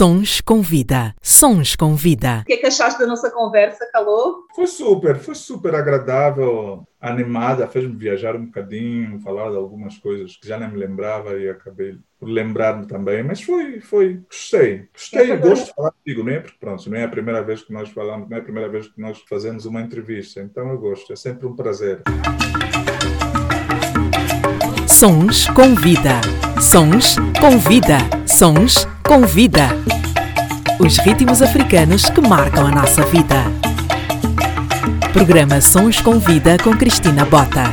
Sons com vida. Sons com vida. O que é que achaste da nossa conversa, Calou? Foi super, foi super agradável, animada, fez-me viajar um bocadinho, falar de algumas coisas que já nem me lembrava e acabei por lembrar-me também, mas foi, foi, gostei, gostei, gosto de falar contigo, não é? Porque pronto, não é a primeira vez que nós falamos, não é a primeira vez que nós fazemos uma entrevista, então eu gosto, é sempre um prazer. Sons com vida. Sons com vida. Sons com vida. Os ritmos africanos que marcam a nossa vida. Programa Sons com Vida com Cristina Bota.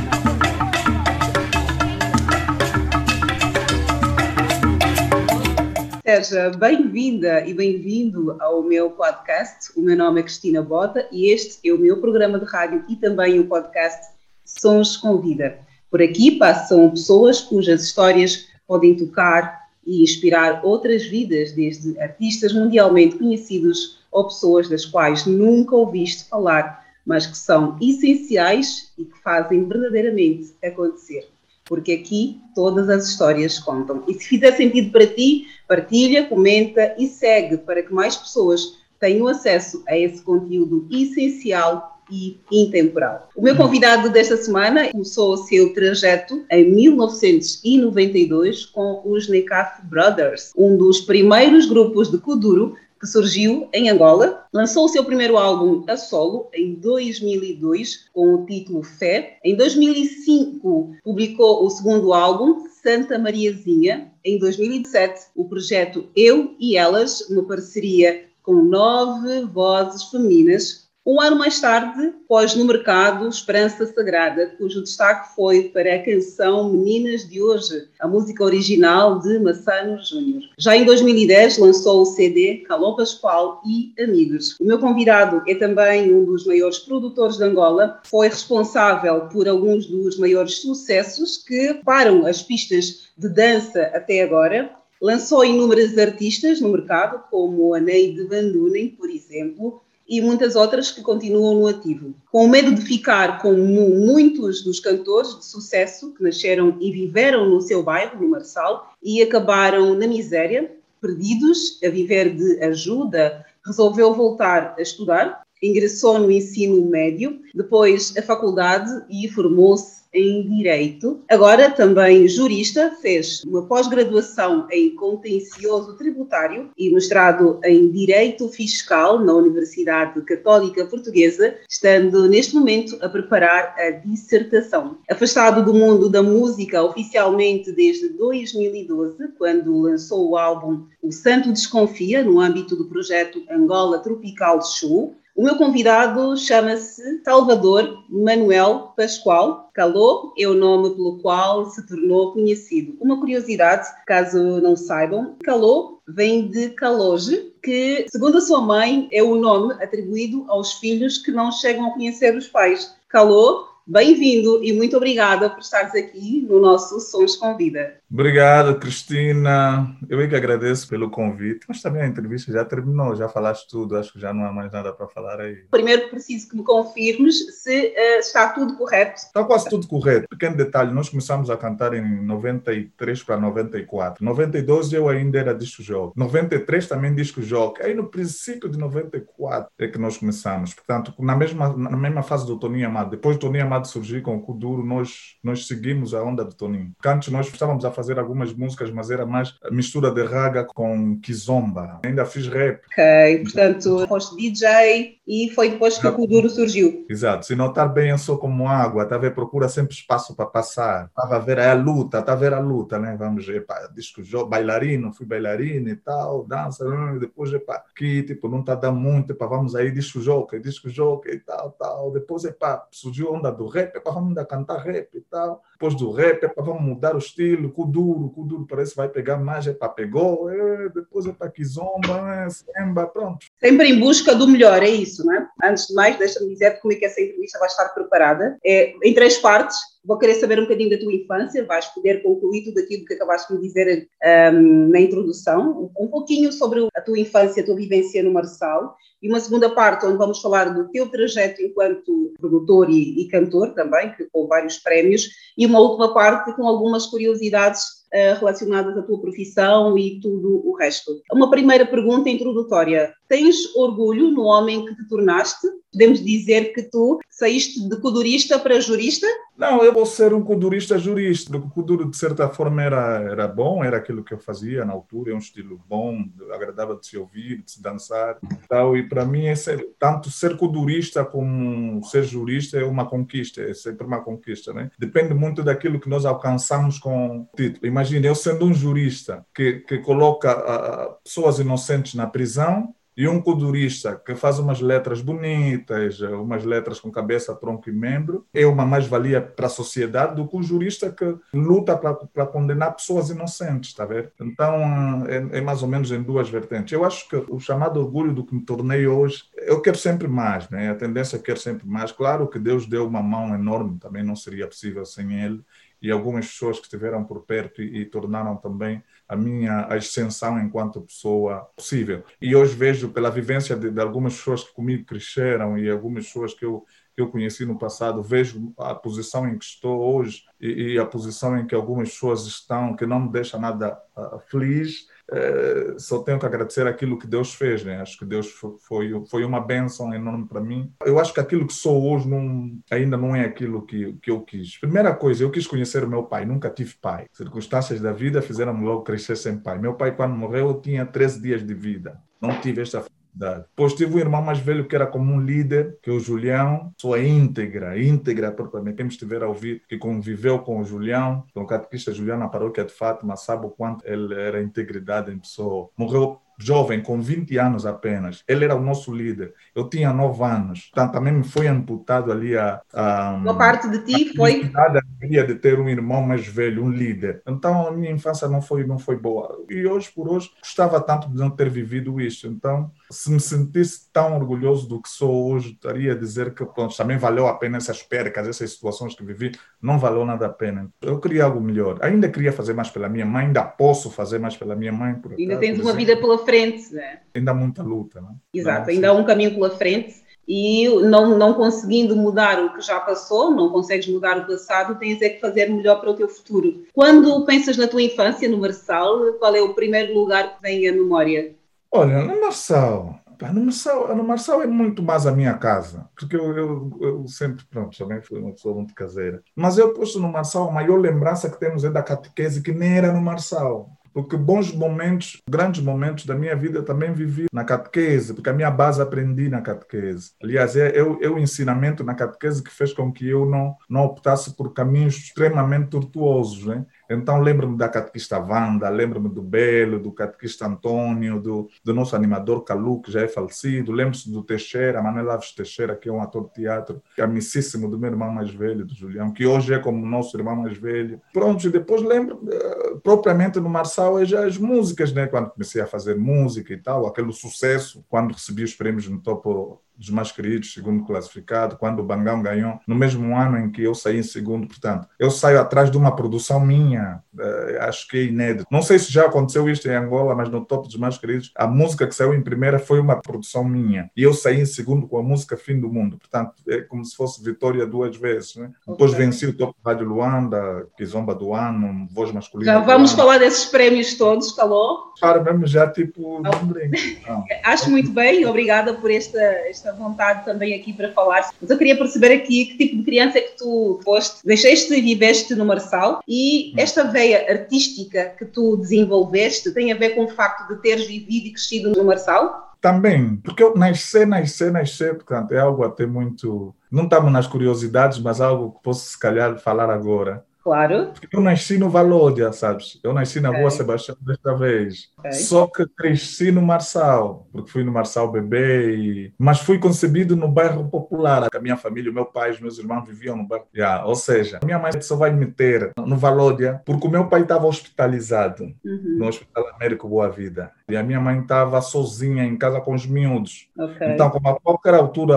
Seja bem-vinda e bem-vindo ao meu podcast. O meu nome é Cristina Bota e este é o meu programa de rádio e também o podcast Sons com Vida. Por aqui passam pessoas cujas histórias podem tocar e inspirar outras vidas, desde artistas mundialmente conhecidos ou pessoas das quais nunca ouviste falar, mas que são essenciais e que fazem verdadeiramente acontecer. Porque aqui todas as histórias contam. E se fizer sentido para ti, partilha, comenta e segue para que mais pessoas tenham acesso a esse conteúdo essencial e intemporal. O meu convidado desta semana começou o seu trajeto em 1992 com os Nekaf Brothers, um dos primeiros grupos de Kuduro que surgiu em Angola. Lançou o seu primeiro álbum a solo em 2002 com o título Fé. Em 2005 publicou o segundo álbum Santa Mariazinha. Em 2007 o projeto Eu e Elas, uma parceria com nove vozes femininas um ano mais tarde, pós no mercado Esperança Sagrada, cujo destaque foi para a canção Meninas de Hoje, a música original de Massano Júnior. Já em 2010 lançou o CD Calão Pascoal e Amigos. O meu convidado é também um dos maiores produtores de Angola, foi responsável por alguns dos maiores sucessos que param as pistas de dança até agora. Lançou inúmeras artistas no mercado, como a Neide Van Dunen, por exemplo, e muitas outras que continuam no ativo. Com medo de ficar como muitos dos cantores de sucesso que nasceram e viveram no seu bairro, no Marçal, e acabaram na miséria, perdidos, a viver de ajuda, resolveu voltar a estudar, ingressou no ensino médio, depois a faculdade e formou-se em Direito. Agora também jurista, fez uma pós-graduação em Contencioso Tributário e mestrado em Direito Fiscal na Universidade Católica Portuguesa, estando neste momento a preparar a dissertação. Afastado do mundo da música oficialmente desde 2012, quando lançou o álbum O Santo Desconfia, no âmbito do projeto Angola Tropical Show, o meu convidado chama-se Salvador Manuel Pascoal. Calô é o nome pelo qual se tornou conhecido. Uma curiosidade, caso não saibam, Calô vem de Caloge, que, segundo a sua mãe, é o nome atribuído aos filhos que não chegam a conhecer os pais. Calô Bem-vindo e muito obrigada por estares aqui no nosso Sons com Vida. Obrigado, Cristina. Eu é que agradeço pelo convite, mas também a entrevista já terminou, já falaste tudo, acho que já não há mais nada para falar aí. Primeiro preciso que me confirmes se uh, está tudo correto. Está quase tudo correto. Pequeno detalhe, nós começamos a cantar em 93 para 94. 92 eu ainda era disco jogo. 93 também disco jogo. Aí no princípio de 94 é que nós começamos. Portanto, na mesma, na mesma fase do Toninho Amado. Depois do Toninho Amado de surgir com o Kuduro, nós, nós seguimos a onda do Toninho. Antes nós estávamos a fazer algumas músicas, mas era mais mistura de raga com kizomba. Ainda fiz rap. Ok, portanto, foste DJ e foi depois que o Kuduro surgiu. Exato. Se notar bem, eu sou como água, a ver? Procura sempre espaço para passar. Estava a ver a luta, está a ver a luta, né? Vamos ver, pá, disco, bailarino, fui bailarino e tal, dança, depois, epá, que tipo, não está dando muito, epá, vamos aí, disco jogo, disco jogo e tal, tal. Depois, epá, surgiu a onda do rap, é para vamos cantar rap e tal. Depois do rap, é para vamos mudar o estilo, com duro, com duro parece que vai pegar mais, é para pegou, é, depois é para kizomba, é, pronto. Sempre em busca do melhor, é isso, não é? Antes de mais, deixa-me dizer como é que essa entrevista vai estar preparada. É em três partes Vou querer saber um bocadinho da tua infância, vais poder concluir tudo aquilo que acabaste de dizer um, na introdução, um pouquinho sobre a tua infância, a tua vivência no Marçal, e uma segunda parte onde vamos falar do teu trajeto enquanto produtor e, e cantor também, que com vários prémios, e uma última parte com algumas curiosidades uh, relacionadas à tua profissão e tudo o resto. Uma primeira pergunta introdutória. Tens orgulho no homem que te tornaste? Podemos dizer que tu saíste de codurista para jurista? Não, eu vou ser um codurista jurista. O coduro, de certa forma, era, era bom, era aquilo que eu fazia na altura, é um estilo bom, agradável de se ouvir, de se dançar. Tal, e para mim, ser, tanto ser codurista como ser jurista é uma conquista, é sempre uma conquista. Né? Depende muito daquilo que nós alcançamos com o título. Imagina, eu sendo um jurista que, que coloca uh, pessoas inocentes na prisão, e um codurista que faz umas letras bonitas, umas letras com cabeça, tronco e membro, é uma mais-valia para a sociedade do que o jurista que luta para condenar pessoas inocentes, está a? Então, é, é, mais ou menos em duas vertentes. Eu acho que o chamado orgulho do que me tornei hoje, eu quero sempre mais, né? A tendência é querer sempre mais. Claro que Deus deu uma mão enorme, também não seria possível sem Ele, e algumas pessoas que estiveram por perto e, e tornaram também a minha ascensão enquanto pessoa possível. E hoje vejo, pela vivência de, de algumas pessoas que comigo cresceram e algumas pessoas que eu, que eu conheci no passado, vejo a posição em que estou hoje e, e a posição em que algumas pessoas estão, que não me deixa nada uh, feliz é, só tenho que agradecer aquilo que Deus fez, né? Acho que Deus foi, foi uma bênção enorme para mim. Eu acho que aquilo que sou hoje não, ainda não é aquilo que, que eu quis. Primeira coisa, eu quis conhecer o meu pai, nunca tive pai. Circunstâncias da vida fizeram-me logo crescer sem pai. Meu pai, quando morreu, eu tinha 13 dias de vida. Não tive esta Depois tive um irmão mais velho que era como um líder, que é o Julião, sua íntegra, íntegra propriamente. Quem estiver a ouvir, que conviveu com o Julião, com o catequista Julião na paróquia de Fátima, sabe o quanto ele era integridade em pessoa. Morreu jovem, com 20 anos apenas. Ele era o nosso líder. Eu tinha 9 anos. Portanto, também me foi amputado ali a. a Uma parte de ti foi. A de ter um irmão mais velho, um líder. Então, a minha infância não foi, não foi boa. E hoje, por hoje, gostava tanto de não ter vivido isto. Então, se me sentisse tão orgulhoso do que sou hoje, estaria a dizer que pronto, também valeu a pena essas percas, essas situações que vivi, não valeu nada a pena. Eu queria algo melhor. Ainda queria fazer mais pela minha mãe, ainda posso fazer mais pela minha mãe. Por ainda tens uma vida pela frente, né? Ainda há muita luta, né? Exato, não, ainda há um caminho pela frente e não, não conseguindo mudar o que já passou, não consegues mudar o passado, tens é que fazer melhor para o teu futuro. Quando pensas na tua infância, no Marçal, qual é o primeiro lugar que vem à memória? Olha, no Marçal, no Marçal, no Marçal é muito mais a minha casa, porque eu, eu, eu, sempre, pronto, também fui uma pessoa muito caseira. Mas eu posto no Marçal, a maior lembrança que temos é da catequese, que nem era no Marçal porque bons momentos, grandes momentos da minha vida também vivi na catequese, porque a minha base aprendi na catequese. Aliás, é, é, é o ensinamento na catequese que fez com que eu não, não optasse por caminhos extremamente tortuosos. Né? Então, lembro-me da catequista Wanda, lembro-me do Belo, do catequista Antônio, do, do nosso animador Calu, que já é falecido, lembro-se do Teixeira, Manuel Alves Teixeira, que é um ator de teatro, amicíssimo do meu irmão mais velho, do Julião, que hoje é como nosso irmão mais velho. Pronto, e depois lembro, uh, propriamente no Marçal, é já as músicas, né? Quando comecei a fazer música e tal, aquele sucesso, quando recebi os prêmios no topo dos mais queridos, segundo classificado, quando o Bangão ganhou, no mesmo ano em que eu saí em segundo. Portanto, eu saio atrás de uma produção minha, uh, acho que é inédito. Não sei se já aconteceu isto em Angola, mas no top dos mais queridos, a música que saiu em primeira foi uma produção minha. E eu saí em segundo com a música Fim do Mundo. Portanto, é como se fosse vitória duas vezes. Né? Depois venci o top Rádio Luanda, Kizomba do Ano, Voz Masculina. Já vamos falar desses prémios todos, falou? Para mesmo já, tipo, Acho muito bem, obrigada por esta, esta esta vontade também aqui para falar. Mas eu queria perceber aqui que tipo de criança é que tu foste, deixaste e viveste no Marçal e esta veia artística que tu desenvolveste tem a ver com o facto de teres vivido e crescido no Marçal? Também, porque eu nasci, nasci, nasci, portanto, é algo até muito. Não estamos nas curiosidades, mas algo que posso, se calhar, falar agora. Claro. Eu nasci no Valódia, sabes? Eu nasci na okay. rua Sebastião desta vez. Okay. Só que cresci no Marçal, porque fui no Marçal bebê, e... mas fui concebido no bairro popular. A minha família, o meu pai, os meus irmãos viviam no bairro. Yeah. Ou seja, a minha mãe só vai me ter no Valódia porque o meu pai estava hospitalizado uhum. no Hospital Américo Boa Vida. e a minha mãe estava sozinha em casa com os miúdos. Okay. Então, como a qualquer altura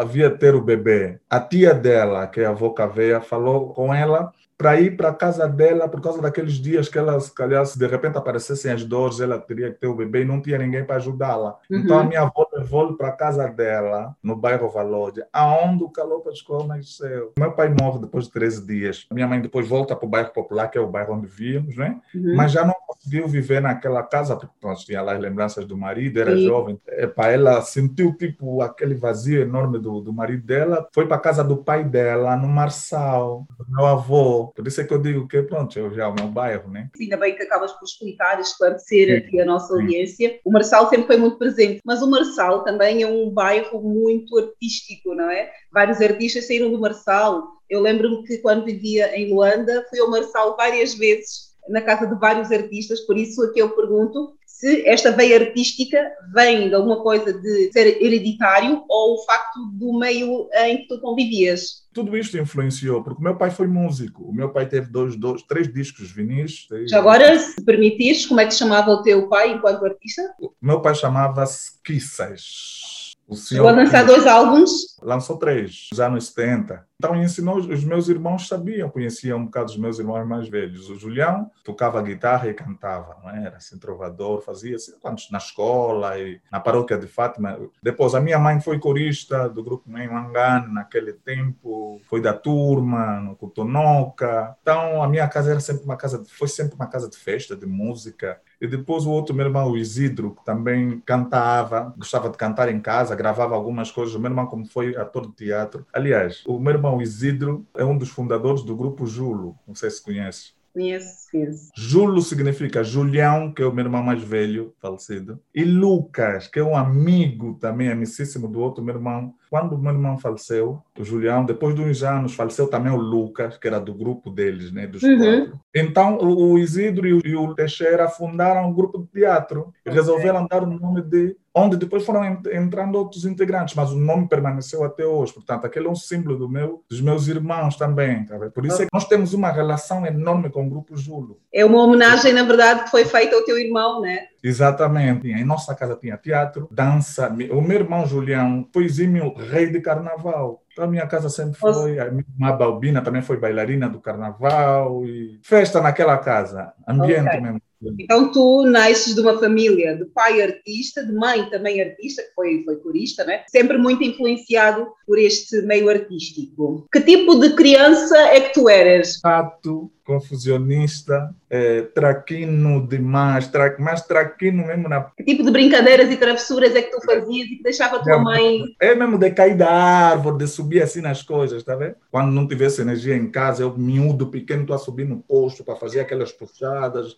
havia ter o bebê, a tia dela, que é a avó Caveia, falou com ela para ir para a casa dela por causa daqueles dias que ela, se calhar, se de repente aparecessem as dores, ela teria que ter o bebê e não tinha ninguém para ajudá-la. Uhum. Então a minha avó levou para a casa dela, no bairro Valode, aonde o Calopa de Escola nasceu. Meu pai morre depois de 13 dias. Minha mãe depois volta para o bairro Popular, que é o bairro onde víamos, né? Uhum. Mas já não conseguiu viver naquela casa, porque nós tinha lá as lembranças do marido, era Sim. jovem. para ela sentiu tipo aquele vazio enorme do, do marido dela, foi para a casa do pai dela, no Marçal, do meu avô. Por isso é que eu digo que, pronto, eu já é o meu bairro, né? Ainda bem que acabas por explicar e esclarecer Sim. aqui a nossa audiência. O Marçal sempre foi muito presente, mas o Marçal também é um bairro muito artístico, não é? Vários artistas saíram do Marçal. Eu lembro-me que quando vivia em Luanda, fui ao Marçal várias vezes na casa de vários artistas, por isso aqui eu pergunto se esta veia artística vem de alguma coisa de ser hereditário ou o facto do meio em que tu convivias. Tudo isto influenciou, porque o meu pai foi músico. O meu pai teve dois, dois três discos vinis. Já agora, se permitires, como é que chamava o teu pai enquanto artista? O meu pai chamava-se Kisses. O senhor Chegou a lançar dois álbuns? Lançou três, nos anos 70. Então ensinou, os meus irmãos sabiam, conheciam um bocado os meus irmãos mais velhos. O Julião tocava guitarra e cantava, não é? era assim, trovador, fazia assim, na escola e na paróquia de Fátima. Depois, a minha mãe foi corista do grupo Mãe Mangane naquele tempo, foi da turma, no Cotonoca. Então, a minha casa era sempre uma casa, foi sempre uma casa de festa, de música. E depois o outro meu irmão, o Isidro, que também cantava, gostava de cantar em casa, gravava algumas coisas. O meu irmão, como foi ator de teatro. Aliás, o meu irmão irmão Isidro é um dos fundadores do grupo Julo. Não sei se conhece. Conheço, conheço. Julo significa Julião, que é o meu irmão mais velho, falecido. E Lucas, que é um amigo também, amicíssimo do outro meu irmão. Quando o meu irmão faleceu, o Julião, depois de uns anos, faleceu também o Lucas, que era do grupo deles, né, dos uhum. quatro. Então, o Isidro e o Teixeira fundaram um grupo de teatro e okay. resolveram dar o nome de onde depois foram entrando outros integrantes, mas o nome permaneceu até hoje. Portanto, aquele é um símbolo do meu, dos meus irmãos também. Tá Por isso é que nós temos uma relação enorme com o Grupo Julo. É uma homenagem, na verdade, que foi feita ao teu irmão, né? Exatamente. Em nossa casa tinha teatro, dança. O meu irmão Julião foi exímio rei de carnaval. Então, a minha casa sempre foi. A minha irmã Balbina também foi bailarina do carnaval. E festa naquela casa. Ambiente okay. mesmo. Então tu nasces de uma família de pai artista, de mãe também artista, que foi, foi corista, né? sempre muito influenciado por este meio artístico. Que tipo de criança é que tu eras? Fato, confusionista, é, traquino demais, tra, mais traquino mesmo na... Que tipo de brincadeiras e travessuras é que tu fazias e que deixava a tua é, mãe... É mesmo de cair da árvore, de subir assim nas coisas, tá vendo? Quando não tivesse energia em casa, eu miúdo, pequeno, estou a subir no posto para fazer aquelas puxadas,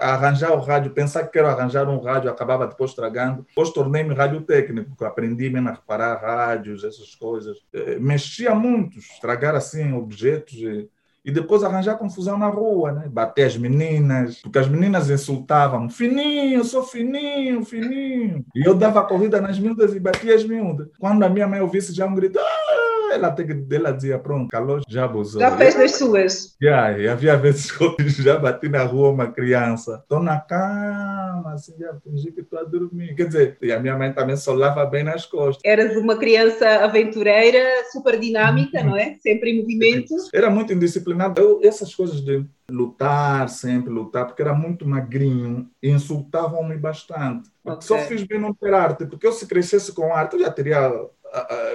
arranjar o rádio, pensar que quero arranjar um rádio, acabava depois estragando. Depois tornei-me rádio técnico, aprendi mesmo a reparar rádios, essas coisas. É, mexia muito, estragar assim objetos e e depois arranjar confusão na rua, né? Bater as meninas, porque as meninas insultavam, fininho, sou fininho, fininho. E eu dava corrida nas miúdas e batia as miúdas. Quando a minha mãe ouvisse já um grito, ah! ela, ela dizia, pronto, calor, já abusou. Já fez das suas. Yeah, e havia vezes que eu já bati na rua uma criança, estou na cama, assim, já fingi que estou a dormir. Quer dizer, e a minha mãe também solava bem nas costas. Eras uma criança aventureira, super dinâmica, não é? Sempre em movimento. Era muito indisciplinada eu, essas coisas de lutar, sempre lutar, porque era muito magrinho e insultavam-me bastante. Okay. Só fiz bem não ter arte, porque eu se crescesse com arte, eu já teria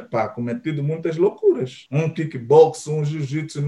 pá, cometido muitas loucuras. Um kickbox, um jiu-jitsu.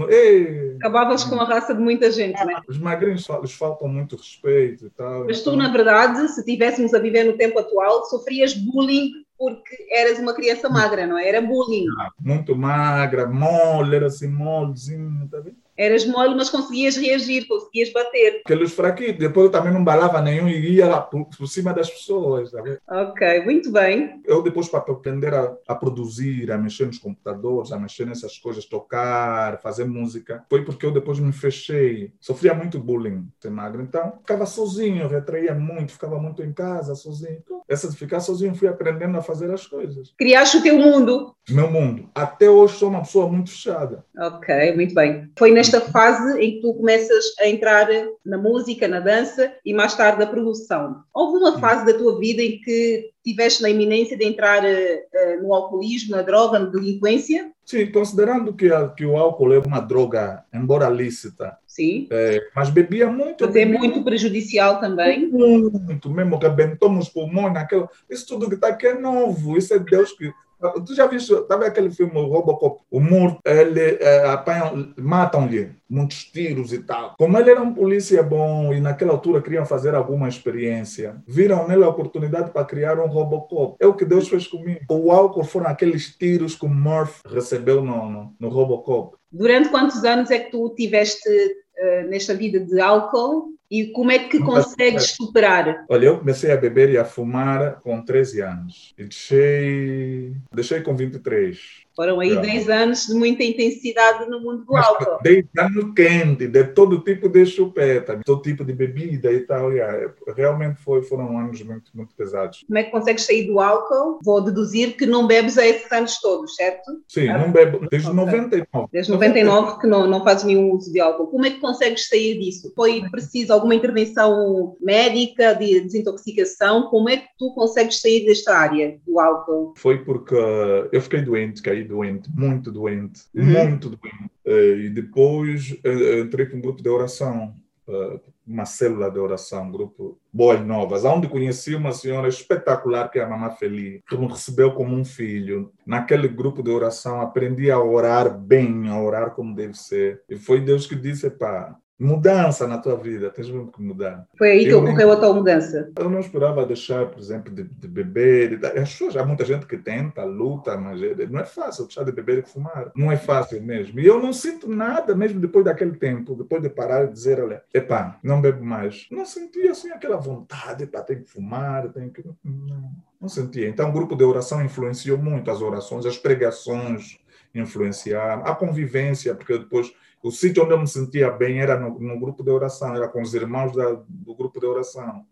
Acabavas com a raça de muita gente, né? Os magrinhos lhes faltam muito respeito e tal. Mas tu, na verdade, se estivéssemos a viver no tempo atual, sofrias bullying porque eras uma criança magra, não é? Era bullying. Ah, muito magra, mole, era assim, molezinho, tá vendo? Eras mole, mas conseguias reagir, conseguias bater. Aqueles fraquitos. Depois eu também não balava nenhum e ia lá por, por cima das pessoas. Sabe? Ok, muito bem. Eu depois, para aprender a, a, produzir, a mexer nos computadores, a mexer nessas coisas, tocar, fazer música, foi porque eu depois me fechei. Sofria muito bullying, ser magro. Então, ficava sozinho, retraía muito, ficava muito em casa, sozinho. Então, essa de ficar sozinho, fui aprendendo a fazer as coisas. Criaste o teu mundo. Meu mundo. Até hoje sou uma pessoa muito fechada. Ok, muito bem. Foi nesta fase em que tu começas a entrar na música, na dança e mais tarde na produção. Houve uma fase da tua vida em que tiveste na iminência de entrar uh, no alcoolismo, na droga, na delinquência? Sim, considerando que, a, que o álcool é uma droga, embora lícita, Sim. É, mas bebia muito. Mas é muito prejudicial também. Muito, mesmo que abentou os pulmões naquela. Isso tudo que está aqui é novo. Isso é Deus que. Tu já viste, estava aquele filme Robocop, o morto, ele é, apanham, matam-lhe muitos tiros e tal. Como ele era um polícia bom e naquela altura queriam fazer alguma experiência, viram nele a oportunidade para criar um Robocop. É o que Deus fez comigo. O álcool foram aqueles tiros que o Murph recebeu no, no, no Robocop. Durante quantos anos é que tu tiveste uh, nesta vida de álcool e como é que consegues superar? Olha, eu comecei a beber e a fumar com 13 anos e deixei, deixei com 23. Foram aí 10 anos de muita intensidade no mundo do álcool. 10 anos quente, de todo tipo de chupeta, todo tipo de bebida e tal. Yeah. Realmente foi, foram anos muito, muito pesados. Como é que consegues sair do álcool? Vou deduzir que não bebes há esses anos todos, certo? Sim, ah, não bebo desde okay. 99. Desde 99 que não, não fazes nenhum uso de álcool. Como é que consegues sair disso? Foi preciso alguma intervenção médica, de desintoxicação? Como é que tu consegues sair desta área do álcool? Foi porque eu fiquei doente, caí doente, muito doente, uhum. muito doente. Uh, e depois uh, entrei para um grupo de oração, uma célula de oração, um grupo Boas Novas, onde conheci uma senhora espetacular que é a Mamá Feliz, que me recebeu como um filho. Naquele grupo de oração aprendi a orar bem, a orar como deve ser. E foi Deus que disse, pá, mudança na tua vida, tens mesmo que mudar. Foi aí que eu, ocorreu a tua mudança? Eu não esperava deixar, por exemplo, de, de beber. De, as pessoas, há muita gente que tenta, luta, mas é, não é fácil deixar de beber e fumar. Não é fácil mesmo. E eu não sinto nada mesmo depois daquele tempo, depois de parar e dizer, olha, epá, não bebo mais. Não sentia assim aquela vontade, epá, tem que fumar, tem que... Não, não sentia. Então o grupo de oração influenciou muito as orações, as pregações influenciaram, a convivência, porque depois o sítio onde eu me sentia bem era no, no grupo de oração, era com os irmãos da, do grupo de oração.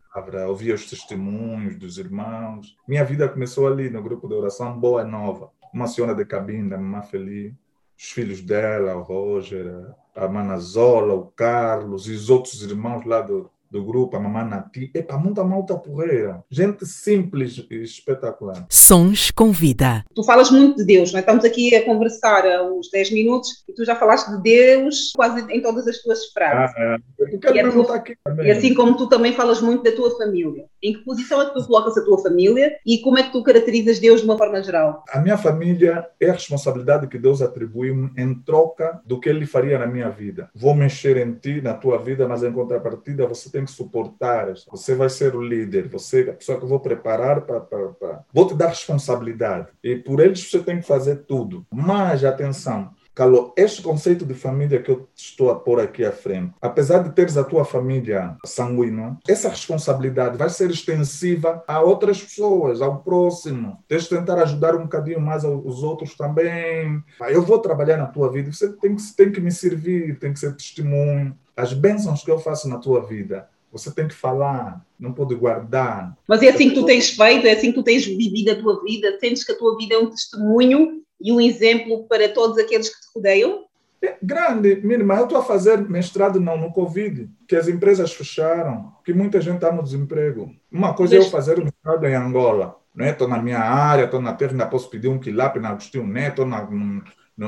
Ouvia os testemunhos dos irmãos. Minha vida começou ali no grupo de oração Boa Nova. Uma senhora de cabine, a mamãe feliz, os filhos dela, o Roger, a Manazola, o Carlos e os outros irmãos lá do, do grupo, a Mamãe Nati. Epa, muita malta porreira. Gente simples e espetacular. Sons com vida. Tu falas muito de Deus, não é? Estamos aqui a conversar há uns 10 minutos e tu já falaste de Deus quase em todas as tuas frases. Ah, é. e, é tua... aqui e assim como tu também falas muito da tua família. Em que posição é que tu colocas a tua família e como é que tu caracterizas Deus de uma forma geral? A minha família é a responsabilidade que Deus atribuiu em troca do que Ele faria na minha vida. Vou mexer em ti, na tua vida, mas em contrapartida você tem tem que suportar. Você vai ser o líder, você é a pessoa que eu vou preparar para. Vou te dar responsabilidade. E por eles você tem que fazer tudo. Mas, atenção, Calou, este conceito de família que eu estou a pôr aqui à frente, apesar de teres a tua família sanguínea, essa responsabilidade vai ser extensiva a outras pessoas, ao próximo. Tens de tentar ajudar um bocadinho mais os outros também. Eu vou trabalhar na tua vida, você tem que, tem que me servir, tem que ser testemunho. As bênçãos que eu faço na tua vida, você tem que falar, não pode guardar. Mas é assim que tu tens feito, é assim que tu tens vivido a tua vida, sentes que a tua vida é um testemunho e um exemplo para todos aqueles que te rodeiam? É grande, minha irmã, eu estou a fazer mestrado não no Covid, que as empresas fecharam, que muita gente está no desemprego. Uma coisa Deixa... é eu fazer o mestrado em Angola, estou né? na minha área, estou na terra, ainda posso pedir um quilap na Agostinho Neto, na,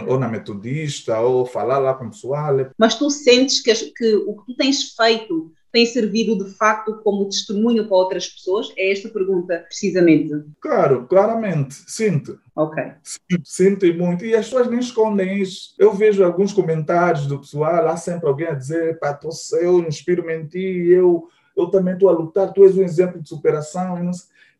ou na Metodista, ou falar lá com o pessoal. Mas tu sentes que, que o que tu tens feito tem servido de facto como testemunho para outras pessoas? É esta pergunta, precisamente. Claro, claramente, sinto. Ok. Sinto, sinto muito. E as pessoas nem escondem isso. Eu vejo alguns comentários do pessoal, há sempre alguém a dizer, pá, eu inspiro-me em ti, eu, eu também estou a lutar, tu és um exemplo de superação.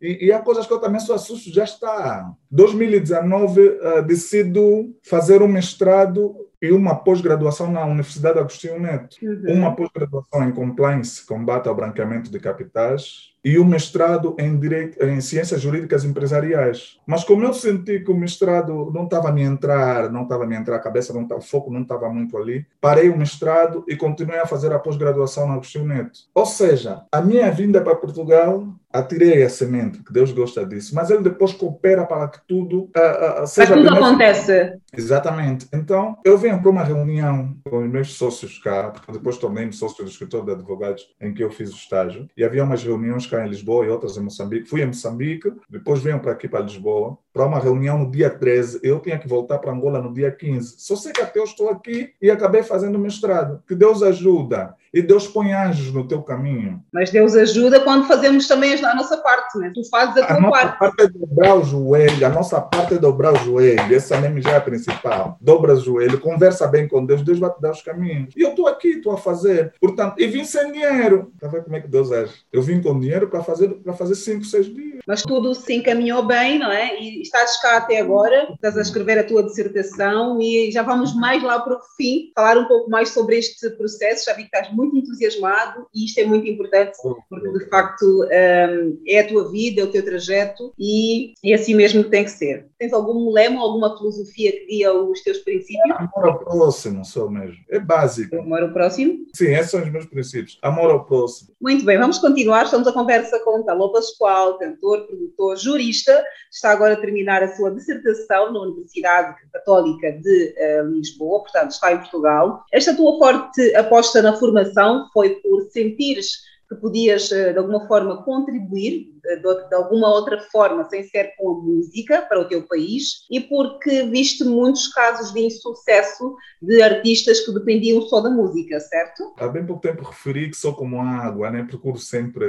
E, e, há coisas que eu também sou assusto, já está. 2019, uh, decido fazer um mestrado e uma pós-graduação na Universidade Agostinho Neto. Uhum. Uma pós-graduação em Compliance, combate ao branqueamento de capitais, e o mestrado em, direito, em Ciências Jurídicas Empresariais. Mas como eu senti que o mestrado não estava a me entrar, não estava a me entrar, a cabeça, não o foco não estava muito ali, parei o mestrado e continuei a fazer a pós-graduação na Agostinho Neto. Ou seja, a minha vinda para Portugal atirei a semente, que Deus gosta disso, mas ele depois coopera para que tudo uh, uh, seja. Para tudo acontece. Exatamente. Então, eu venho para uma reunião com os meus sócios cá, porque depois tornei-me sócio do escritório de advogados em que eu fiz o estágio, e havia umas reuniões cá em Lisboa e outras em Moçambique. Fui a Moçambique, depois venho para aqui, para Lisboa, para uma reunião no dia 13. Eu tinha que voltar para Angola no dia 15. Só sei que até eu estou aqui e acabei fazendo mestrado. Que Deus ajuda e Deus põe anjos no teu caminho. Mas Deus ajuda quando fazemos também a nossa parte, né? Tu fazes a tua a nossa parte. parte é dobrar o joelho, a nossa parte é dobrar o joelho. Essa mesmo já é a principal. Dobra o joelho, conversa bem com Deus, Deus vai te dar os caminhos. E eu estou aqui, estou a fazer. Portanto, e vim sem dinheiro. Está vendo como é que Deus age? Eu vim com dinheiro para fazer, para fazer cinco, seis dias. Mas tudo se encaminhou bem, não é? E estás cá até agora, estás a escrever a tua dissertação e já vamos mais lá para o fim, falar um pouco mais sobre este processo. Já vi que estás muito entusiasmado e isto é muito importante, porque de facto um, é a tua vida, é o teu trajeto e é assim mesmo que tem que ser. Tens algum lema, alguma filosofia que guia os teus princípios? Amor ao próximo, só mesmo. É básico. Amor ao próximo? Sim, esses são os meus princípios. Amor ao próximo. Muito bem, vamos continuar. Estamos a conversa com Talô Pascoal, cantor, produtor, jurista. Está agora a terminar a sua dissertação na Universidade Católica de uh, Lisboa, portanto, está em Portugal. Esta tua forte aposta na formação foi por sentires que podias, de alguma forma, contribuir de, alguma outra forma, sem ser com a música, para o teu país, e porque viste muitos casos de insucesso de artistas que dependiam só da música, certo? Há bem pouco tempo referi que sou como água, né? procuro sempre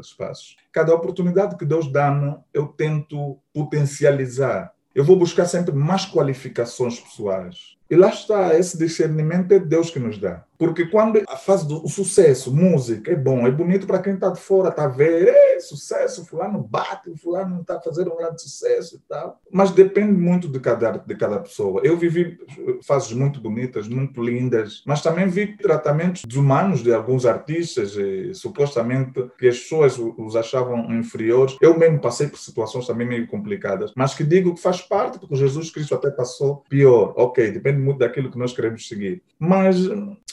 espaços. Cada oportunidade que Deus dá-me, eu tento potencializar. Eu vou buscar sempre mais qualificações pessoais. E lá está, esse discernimento é Deus que nos dá. Porque quando a fase do sucesso, música, é bom, é bonito para quem está de fora, está a é sucesso, fulano bate, fulano está fazendo um grande sucesso e tal. Mas depende muito de cada, de cada pessoa. Eu vivi fases muito bonitas, muito lindas, mas também vi tratamentos desumanos de alguns artistas, e, supostamente que as pessoas os achavam inferiores. Eu mesmo passei por situações também meio complicadas, mas que digo que faz parte, porque Jesus Cristo até passou pior. Ok, depende muito daquilo que nós queremos seguir. Mas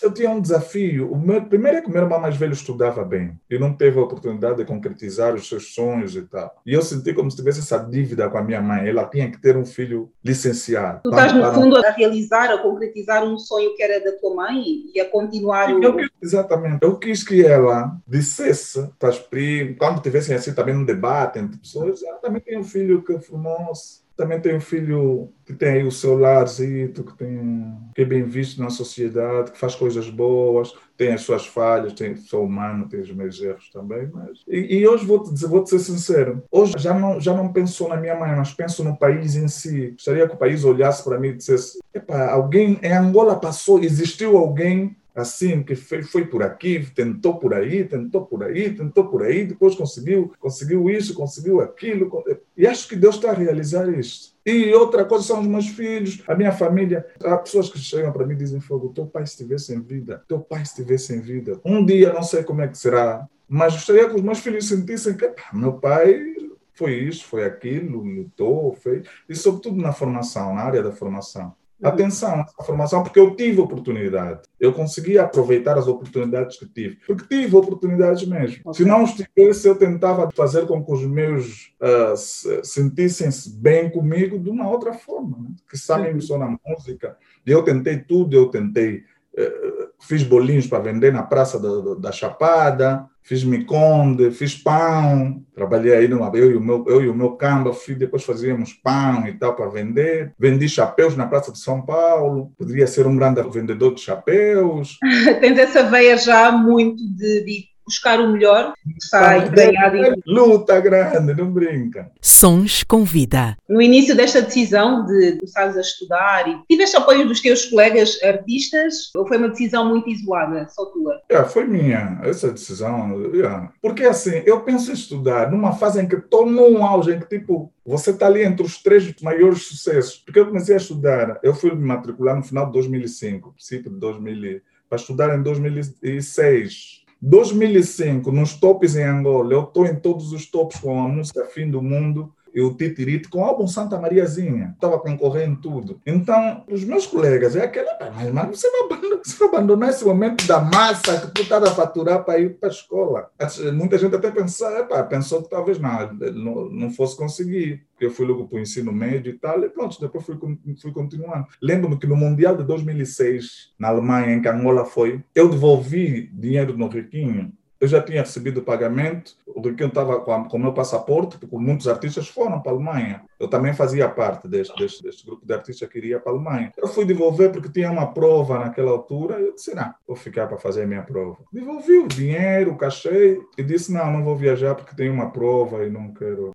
eu tinha um desafio. O meu, primeiro é que o meu irmão mais velho estudava bem e não teve a oportunidade de concretizar os seus sonhos e tal. E eu senti como se tivesse essa dívida com a minha mãe. Ela tinha que ter um filho licenciado. Tu estás, no fundo, a realizar, a concretizar um sonho que era da tua mãe e a continuar o... Eu, exatamente. Eu quis que ela dissesse para as primas, quando tivessem assim também um debate entre pessoas, ela também tem um filho que formou-se também tem um filho que tem aí o seu larzito, que, tem, que é bem visto na sociedade, que faz coisas boas, tem as suas falhas, tem, sou humano, tem os meus erros também. Mas... E, e hoje vou-te dizer, vou-te ser sincero, hoje já não, já não penso na minha mãe, mas penso no país em si. Gostaria que o país olhasse para mim e dissesse, alguém em Angola passou, existiu alguém assim, que foi, por aqui, tentou por aí, tentou por aí, tentou por aí, depois conseguiu, conseguiu isso, conseguiu aquilo. E acho que Deus está a realizar isto. E outra coisa são os meus filhos, a minha família. Há pessoas que chegam para mim e dizem: Fogo, teu pai estivesse em vida, teu pai estivesse em vida. Um dia, não sei como é que será, mas gostaria que os meus filhos sentissem que meu pai foi isso, foi aquilo, lutou, fez. E, sobretudo, na formação, na área da formação. Uhum. atenção essa formação, porque eu tive oportunidade. Eu consegui aproveitar as oportunidades que tive, porque tive oportunidades mesmo. Okay. Se não estivesse, eu tentava fazer com que os meus uh, sentissem-se bem comigo de uma outra forma, né? que sabem só na música. Eu tentei tudo, eu tentei, fiz bolinhos para vender na Praça da, da Chapada, fiz miconde, fiz pão, trabalhei aí numa, eu e o meu eu e o meu camba, fiz, depois fazíamos pão e tal para vender. Vendi chapéus na Praça de São Paulo, poderia ser um grande vendedor de chapéus. Tens essa veia já muito de, de buscar o melhor, está entranhado em... Luta grande, não brinca. Sons com vida. No início desta decisão de começares a estudar, e tiveste apoio dos teus colegas artistas ou foi uma decisão muito isolada, só tua? Yeah, foi minha, essa decisão. Yeah. Porque assim, eu penso em estudar numa fase em que estou num auge, em que tipo, você está ali entre os três maiores sucessos. Porque eu comecei a estudar, eu fui me matricular no final de 2005, princípio de 2000, para estudar em 2006. 2005, nos tops em Angola, eu estou em todos os tops com a música Fim do Mundo e o Titirito com o álbum Santa Mariazinha. Estava concorrendo tudo. Então, os meus colegas, é aquele, mas, mas você, vai abandonar, você vai abandonar esse momento da massa que tu estás a faturar para ir para a escola. Muita gente até pensou, pensou que talvez não, não, não fosse conseguir eu fui logo para o ensino médio e tal, e pronto, depois fui, fui continuando. Lembro-me que no Mundial de 2006, na Alemanha, em que Angola foi, eu devolvi dinheiro no Riquinho eu já tinha recebido o pagamento, o Riquinho estava com o meu passaporte, porque muitos artistas foram para a Alemanha. Eu também fazia parte deste, deste, deste, grupo de artistas que iria para a Alemanha. Eu fui devolver porque tinha uma prova naquela altura. Eu disse, não, vou ficar para fazer a minha prova. Devolvi o dinheiro, o cachê, e disse, não, não vou viajar porque tenho uma prova e não quero.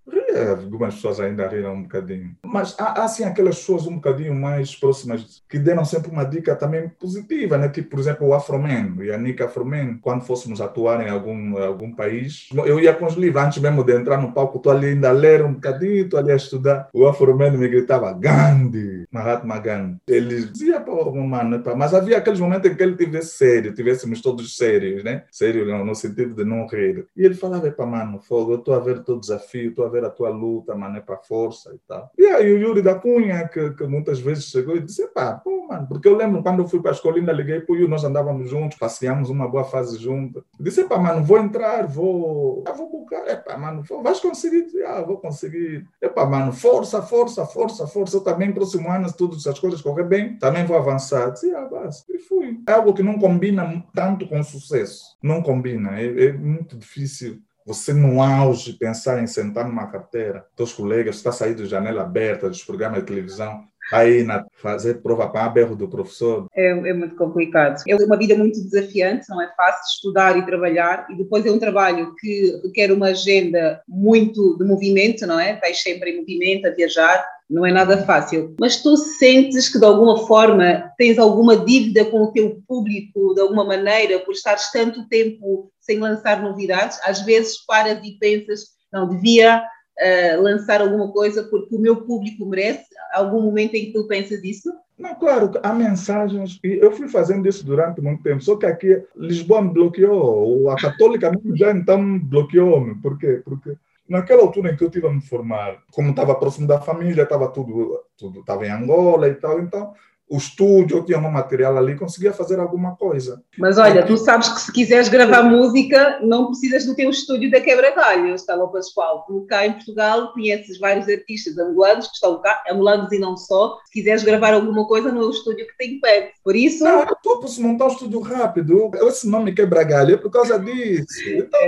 Algumas pessoas ainda riram um bocadinho. Mas há, há assim aquelas pessoas um bocadinho mais próximas que deram sempre uma dica também positiva, né? Tipo, por exemplo, o Afroman, o Yannick Afroman, quando fôssemos atuar em algum, algum país, eu ia com os livros, antes mesmo de entrar no palco, estou ali ainda a ler um bocadinho, estou ali a estudar. O Afroman me gritava, Gandhi, Mahatma Gandhi. Ele dizia, pô, mano, pá. mas havia aqueles momentos em que ele tivesse sério, tivéssemos todos sérios, né? Sério no, sentido de não rir. E ele falava, pá, mano, fogo, eu estou a ver o teu desafio, estou a ver a tua luta, mano, é para força e tal. E aí o Yuri da Cunha, que, que muitas vezes chegou e disse, pá, pô, mano, porque eu lembro quando eu fui para a escola, ainda liguei para o Yuri, nós andávamos juntos, passeamos uma boa fase juntos. Disse, pá, mano, vou entrar, vou, ah, vou buscar, é pá, mano, vais conseguir, ah, vou conseguir. É pá, mano, força, força, força, força. Eu também, próximo ano, se as coisas correr bem, também vou avançar. Disse, ah. E fui. É algo que não combina tanto com sucesso. Não combina. É, é muito difícil você no auge pensar em sentar numa carteira, teus colegas, está saindo de janela aberta dos programas de televisão, aí na, fazer prova berro do professor? É, é, muito complicado. É uma vida muito desafiante, não é fácil estudar e trabalhar, e depois é um trabalho que requer uma agenda muito de movimento, não é? Vais sempre em movimento, a viajar, não é nada fácil. Mas tu sentes que de alguma forma tens alguma dívida com o teu público, de alguma maneira, por estares tanto tempo sem lançar novidades? Às vezes paras e pensas, não, devia uh, lançar alguma coisa porque o meu público merece? Algum momento em que tu pensas isso? Não, claro, há mensagens, e eu fui fazendo isso durante muito tempo, só que aqui Lisboa me bloqueou, a Católica mesmo já então bloqueou-me, por quê? Porque naquela altura em que eu estive a me formar, como estava próximo da família, estava tudo, tudo estava em Angola e tal, então o estúdio, eu tinha um material ali, conseguia fazer alguma coisa. Mas olha, tu sabes que se quiseres gravar música, não precisas do teu estúdio da Quebra-Galhos, estava Pascoal. Tu cá em Portugal conheces vários artistas angolanos que estão cá, angolanos e não só. Se quiseres gravar alguma coisa, no estúdio que tem pé. Por isso. Não, eu posso montar um estúdio rápido. Esse nome Quebra-Galho é por causa disso. Então,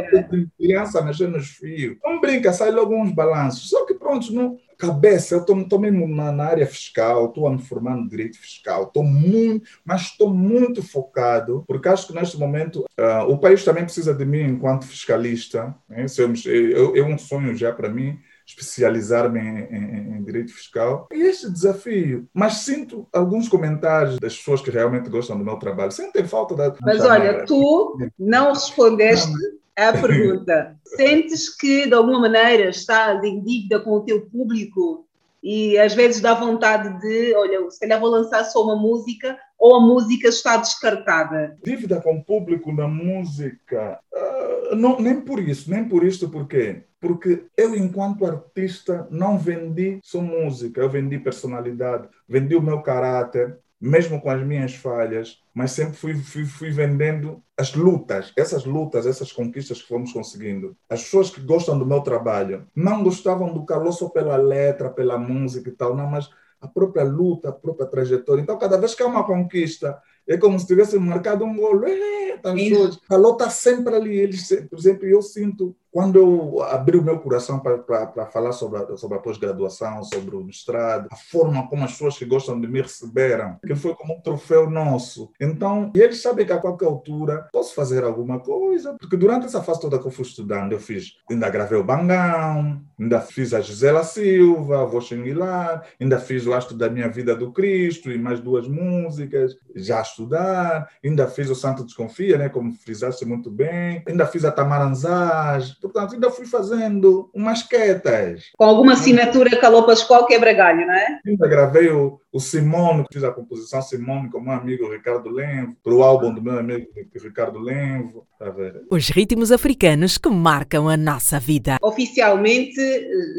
criança mexendo nos fios. Não brinca, sai logo uns balanços. Só que pronto, não cabeça, eu estou mesmo na, área fiscal, estou a me formar no direito fiscal, estou muito, mas estou muito focado, porque acho que neste momento uh, o país também precisa de mim enquanto fiscalista. Né? É, é um sonho já para mim especializar-me em, em, em, direito fiscal. E este desafio. Mas sinto alguns comentários das pessoas que realmente gostam do meu trabalho. Sentem falta da. Mas olha, tu não respondeste. A pergunta. Sentes que, de alguma maneira, estás em dívida com o teu público e às vezes dá vontade de, olha, se calhar vou lançar só uma música ou a música está descartada? Dívida com o público na música? Uh, não, nem por isso, nem por isto, porque porque eu, enquanto artista, não vendi só música, eu vendi personalidade, vendi o meu caráter, mesmo com as minhas falhas, mas sempre fui, fui, fui, vendendo as lutas, essas lutas, essas conquistas que fomos conseguindo. As pessoas que gostam do meu trabalho não gostavam do calor só pela letra, pela música e tal, não, mas a própria luta, a própria trajetória. Então, cada vez que há uma conquista, é como se tivesse marcado um golo. É, tá, o calor está sempre ali. Por exemplo, eu sinto quando eu abri o meu coração para falar sobre a, sobre a pós-graduação, sobre o mestrado, a forma como as pessoas que gostam de me receberam, que foi como um troféu nosso. Então, eles sabem que a qualquer altura posso fazer alguma coisa, porque durante essa fase toda que eu fui estudando, eu fiz, ainda gravei o Bangão, ainda fiz a Gisela Silva, Vou Xinguilar, ainda fiz o Astro da Minha Vida do Cristo e mais duas músicas, já a estudar, ainda fiz o Santo Desconfia, né, como frisaste muito bem, ainda fiz a Tamaranzás, portanto, ainda fui fazendo umas quietas. Com alguma assinatura calou para escola quebra-galho, não é? Ainda gravei o, o Simone, fiz a composição Simone com o meu amigo Ricardo Lenvo, para o álbum do meu amigo Ricardo Lenvo, tá? Os ritmos africanos que marcam a nossa vida. Oficialmente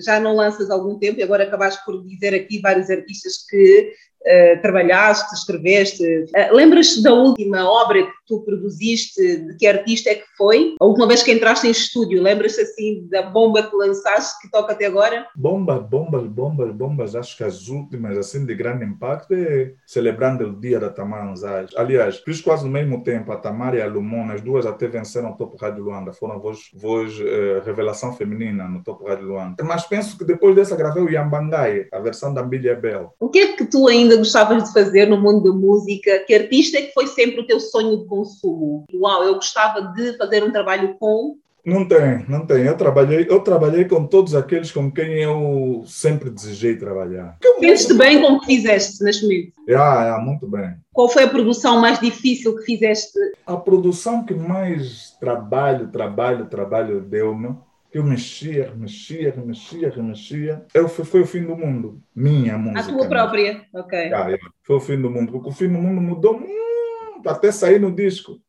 já não lanças há algum tempo e agora acabaste por dizer aqui vários artistas que uh, trabalhaste, escreveste. Uh, Lembras-te da última obra que tu produziste? De que artista é que foi? A última vez que entraste em estúdio, lembras-te assim da bomba que lançaste, que toca até agora? Bomba, bombas, bombas, bombas. Acho que as últimas, assim, de grande impacto é celebrando o dia da Tamar Anzais. Aliás, fiz quase no mesmo tempo a Tamar e a Lumona, as duas até venceram o Topo Rádio Luanda, foram voz, voz uh, revelação feminina no Topo Rádio Luanda. Mas penso que depois dessa gravei o Yambangai, a versão da Billy Bell. O que é que tu ainda gostavas de fazer no mundo da música? Que artista é que foi sempre o teu sonho de consumo? Uau, eu gostava de fazer um trabalho com não tem, não tem. Eu trabalhei, eu trabalhei com todos aqueles com quem eu sempre desejei trabalhar. Sentes-te bem com o que fizeste neste momento? Ah, é, muito bem. Qual foi a produção mais difícil que fizeste? A produção que mais trabalho, trabalho, trabalho deu-me, que eu mexia, mexia, mexia, mexia, eu, foi, foi o fim do mundo. Minha música. A tua própria, ok. Ah, foi o fim do mundo, porque o fim do mundo mudou muito, até sair no disco.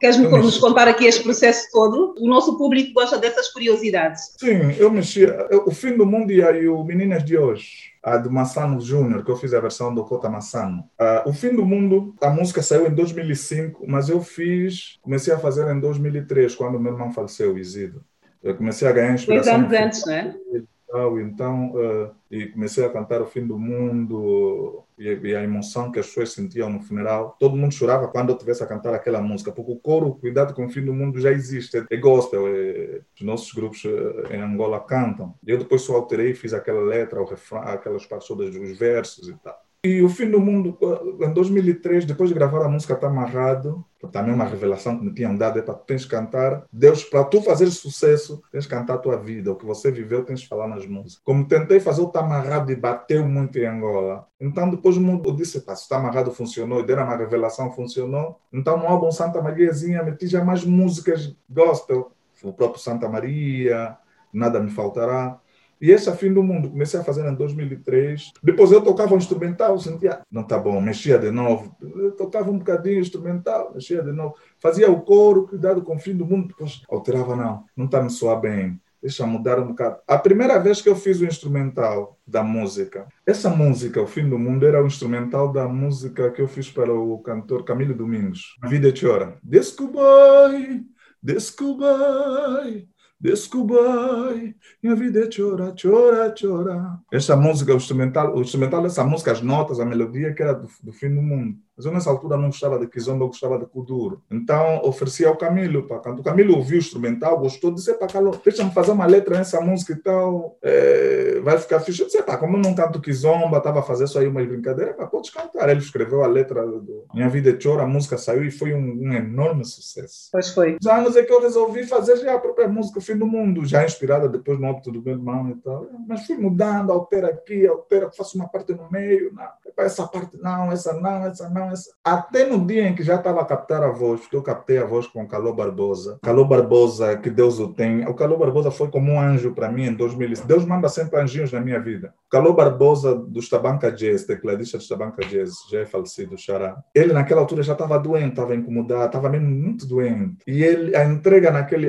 Queres-me nos contar aqui este processo todo? O nosso público gosta dessas curiosidades. Sim, eu mexi. O Fim do Mundo e o Meninas de Hoje, a do Massano Júnior, que eu fiz a versão do Cota Massano. Uh, o Fim do Mundo, a música saiu em 2005, mas eu fiz, comecei a fazer em 2003, quando meu irmão faleceu, Isidro. Eu comecei a ganhar inspiração. Dois anos antes, não é? Então, uh, e comecei a cantar o fim do mundo e, e, a emoção que as pessoas sentiam no funeral. Todo mundo chorava quando eu estivesse a cantar aquela música, porque o coro, cuidado com o fim do mundo, já existe. É gospel, é, os nossos grupos eh, em Angola cantam. Eu depois só alterei, fiz aquela letra, o refrão, aquelas partes todas dos versos e tal. E o fim do mundo, em 2003, depois de gravar a música Tá Amarrado, também uma revelação que me tinham dado, é para tens cantar, Deus, para tu fazer sucesso, tens que cantar a tua vida, o que você viveu, tens que falar nas músicas. Como tentei fazer o Tá Amarrado e bateu muito em Angola, então depois o mundo disse, pá, se Tá Amarrado funcionou, e deram uma revelação, funcionou, então no álbum Santa Mariazinha meti já mais músicas gospel, o próprio Santa Maria, Nada Me Faltará, e esse é fim do mundo. Comecei a fazer em 2003. Depois eu tocava um instrumental, sentia, não tá bom, mexia de novo. Eu tocava um bocadinho instrumental, mexia de novo. Fazia o coro, cuidado com o fim do mundo. Depois alterava, não, não está me soar bem. Deixa mudar um bocado. A primeira vez que eu fiz o instrumental da música, essa música, O Fim do Mundo, era o instrumental da música que eu fiz para o cantor Camilo Domingos. A vida chora. Desculpai, desculpai. Desculpai, minha vida é chora, chora, chora. Esta música, o instrumental, o instrumental dessa música, as notas, a melodia que era do, do fim do mundo. Mas eu nessa altura não gostava de Kizomba, eu gostava de Kuduro. Então ofereci ao Camilo. Pá. Quando o Camilo ouviu o instrumental, gostou, disse: pá, Carlos, deixa-me fazer uma letra nessa música e tal, é, vai ficar fixe. Eu disse: pá, como eu não canto Kizomba, estava a fazer só aí umas brincadeiras, pá, podes cantar. Ele escreveu a letra do Minha Vida é Chora, a música saiu e foi um, um enorme sucesso. Pois foi. Os anos é que eu resolvi fazer já a própria música Fim do Mundo, já inspirada depois no óbito do meu irmão e tal. Mas fui mudando, altera aqui, altera, faço uma parte no meio, não. Essa parte não, essa não, essa não, essa. Até no dia em que já estava a captar a voz, porque eu captei a voz com o Calô Barbosa. Calô Barbosa, que Deus o tem. O Calô Barbosa foi como um anjo para mim em 2000. Deus manda sempre anjinhos na minha vida. Calô Barbosa, do Tabanca Jazz, tecladista do Tabanca Jazz, já é falecido, Xará. Ele, naquela altura, já estava doente, estava incomodado, estava mesmo muito doente. E ele, a entrega naquele.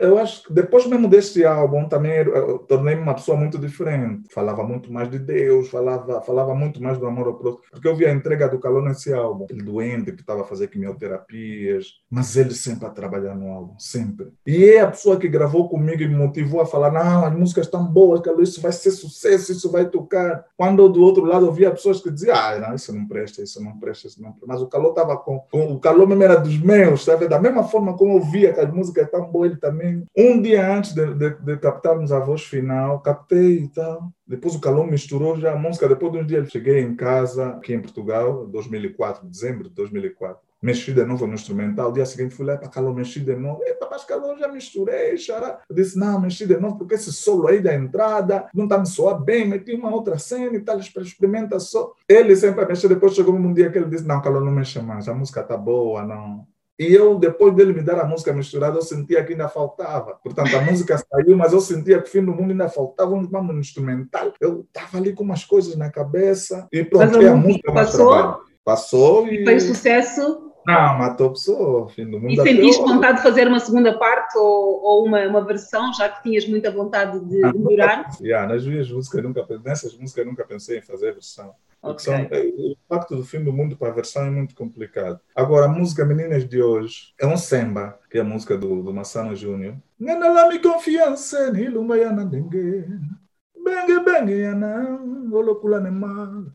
Eu acho que depois mesmo desse álbum, também tornei-me uma pessoa muito diferente. Falava muito mais de Deus, falava, falava muito mais do amor ao próximo. Porque eu vi a entrega do Calor nesse álbum. Ele doente, que estava a fazer quimioterapias, mas ele sempre a trabalhar no álbum, sempre. E é a pessoa que gravou comigo e me motivou a falar: não, as músicas estão boas, Calor, isso vai ser sucesso, isso vai tocar. Quando do outro lado eu via pessoas que diziam: ah, não, isso não presta, isso não presta, isso não presta. Mas o Calor estava com, com. O Calor mesmo era dos meus, sabe? Da mesma forma como eu via que as músicas estavam boas, ele também. Um dia antes de, de, de captarmos a voz final, captei e tal. Depois o Calor misturou já a música. Depois de uns dias cheguei em casa, aqui em Portugal, 2004, dezembro de 2004 mexi de novo no instrumental. Dia seguinte fui lá para Calor, mexi de novo. Eita, mas Calor já misturei, xará. Eu disse, não, mexi de novo, porque esse solo aí da entrada não está me soar bem, meti uma outra cena e tal, experimenta só. Ele sempre a mexer, depois chegou um dia que ele disse, não, Calor, não mexe mais, a música está boa, não. E eu, depois dele me dar a música misturada, eu sentia que ainda faltava. Portanto, a música saiu, mas eu sentia que o fim do mundo ainda faltava um, um instrumental. Eu estava ali com umas coisas na cabeça e pronto, a, a música passou, passou e... e fez sucesso não, matou a pessoa, fim do mundo. E sentiste vontade de fazer uma segunda parte ou, ou uma, uma versão, já que tinhas muita vontade de ah, melhorar? Yeah, nas minhas músicas, nunca, nessas músicas, nunca pensei em fazer versão. Okay. São, é, o impacto do fim do mundo para a versão é muito complicado. Agora, a música Meninas de hoje é um samba, que é a música do, do Massano Júnior. Nana mi confiança, ni lumayana dengue. Bengue, bengue, yanam, olokula ne mal.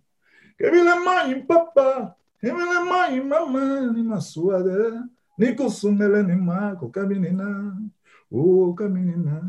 Que vile mãe, papá. Emele mãe, mamãe, na sua ni kusumele ni mako kaminina, o caminina.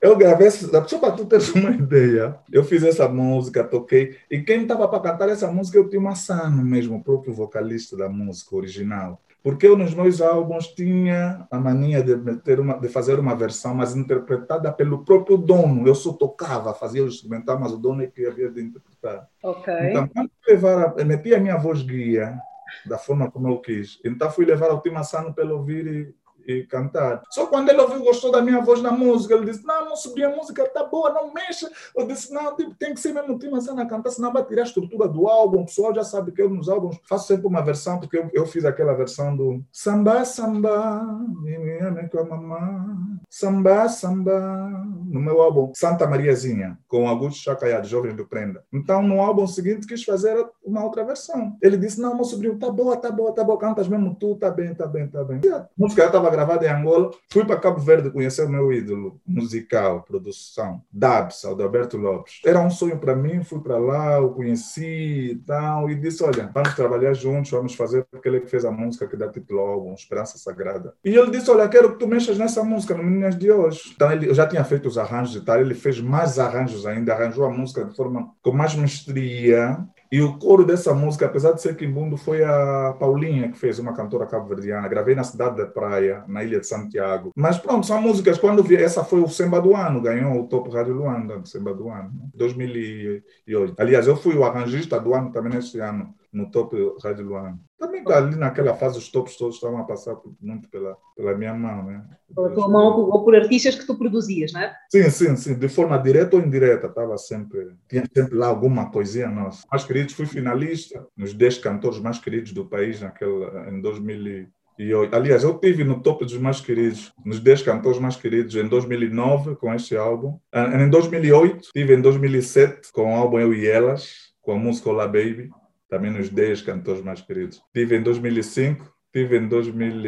Eu gravei essa, só para tu ter uma ideia. Eu fiz essa música, toquei, e quem estava para cantar essa música eu tinha uma Sano mesmo, o próprio vocalista da música original. Porque eu nos meus álbuns tinha a mania de, uma, de fazer uma versão, mas interpretada pelo próprio dono. Eu só tocava, fazia o instrumental, mas o dono é que havia de interpretar. Okay. Então, quando eu, levar eu meti a minha voz guia, da forma como eu quis, então fui levar a última Sano para ouvir e cantar. Só quando ele ouviu, gostou da minha voz na música, ele disse: Não, não subi a música, tá boa, não mexa. Eu disse: Não, tipo, tem que ser mesmo o Tim a cantar, senão vai tirar a estrutura do álbum. O pessoal já sabe que eu nos álbuns faço sempre uma versão, porque eu, eu fiz aquela versão do Samba, Samba, me com a mamãe. Samba, Samba, no meu álbum Santa Mariazinha, com Augusto Chacaiá, de Jovens do Prenda. Então, no álbum seguinte, quis fazer uma outra versão. Ele disse: Não, meu sobrinho, tá boa, tá boa, tá boa, cantas mesmo tu, tá bem, tá bem, tá bem. E a música estava gravada em Angola. Fui para Cabo Verde conhecer o meu ídolo musical, produção, Dabs, Alberto Lopes. Era um sonho para mim, fui para lá, o conheci e tal, e disse: Olha, vamos trabalhar juntos, vamos fazer, porque ele fez a música que dá título ao Esperança Sagrada. E ele disse: Olha, quero que tu mexas nessa música, no Meninas de hoje. Então ele, eu já tinha feito os arranjos e tal, ele fez mais arranjos ainda, arranjou a música de forma com mais mestria e o coro dessa música, apesar de ser quimbundo, foi a Paulinha que fez, uma cantora cabo-verdiana. Gravei na cidade da Praia, na ilha de Santiago. Mas pronto, são músicas. Quando vi, essa foi o Semba do Ano, ganhou o Top Rádio Luanda, Semba do Ano, 2008. Aliás, eu fui o arranjista do ano também nesse ano no Top Rádio Luanda. Também ali naquela fase os tops todos estavam a passar muito pela, pela minha mão, né? Pela tua mão ou por artistas que tu produzias, né? Sim, sim, sim. De forma direta ou indireta, estava sempre... Tinha sempre lá alguma coisinha nossa. Mais queridos, fui finalista nos 10 cantores mais queridos do país naquele, em 2000 e eu, aliás, eu tive no topo dos mais queridos, nos 10 cantores mais queridos, em 2009 com este álbum. Em 2008, tive em 2007 com o álbum Eu e Elas, com a música Olá Baby também nos 10 cantores mais queridos. Tive em 2005, tive em 2000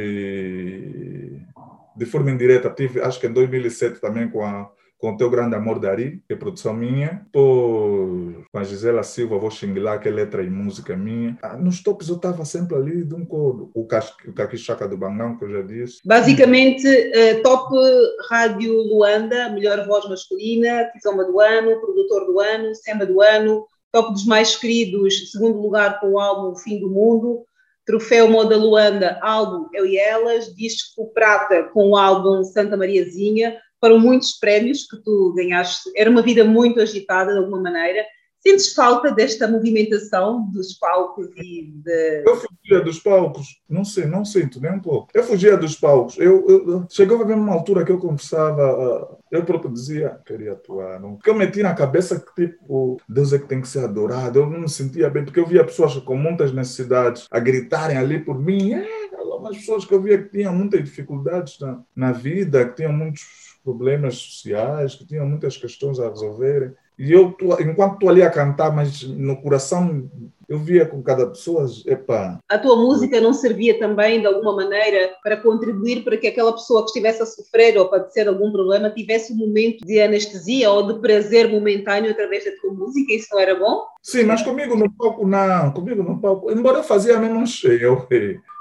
de forma indireta, tive acho que em 2007 também com a com o Teu Grande Amor Dari, que é produção minha, por, com a Gisela Silva, Vou Xinglar, que é letra e música minha. Ah, nos tops eu estava sempre ali de um coro. O, Caquichaca do Bangão, que eu já disse. Basicamente, uh, top Rádio Luanda, melhor voz masculina, Tizoma do ano, produtor do ano, Samba do ano, top dos mais queridos, segundo lugar com o álbum Fim do Mundo, troféu Moda Luanda, álbum Eu e Elas, disco prata com o álbum Santa Mariazinha, foram muitos prémios que tu ganhaste, era uma vida muito agitada de alguma maneira, Sentes falta desta movimentação dos palcos e de... Eu fugia dos palcos, não sei, não sinto nem um pouco. Eu fugia dos palcos. Eu, eu chegava mesmo uma altura que eu conversava, ah, eu próprio dizia, queria atuar, não. Porque eu meti na cabeça que tipo, Deus é que tem que ser adorado. Eu não me sentia bem, porque eu via pessoas com muitas necessidades a gritarem ali por mim. É, umas pessoas que eu via que tinham muitas dificuldades na, na vida, que tinham muitos problemas sociais, que tinham muitas questões a resolver. E eu, enquanto estou ali a cantar, mas no coração eu via com cada pessoa, epá. A tua música não servia também, de alguma maneira, para contribuir para que aquela pessoa que estivesse a sofrer ou a padecer algum problema tivesse um momento de anestesia ou de prazer momentâneo através da tua música? Isso não era bom? Sim, mas comigo no palco não, comigo no palco, embora eu fazia menos cheio,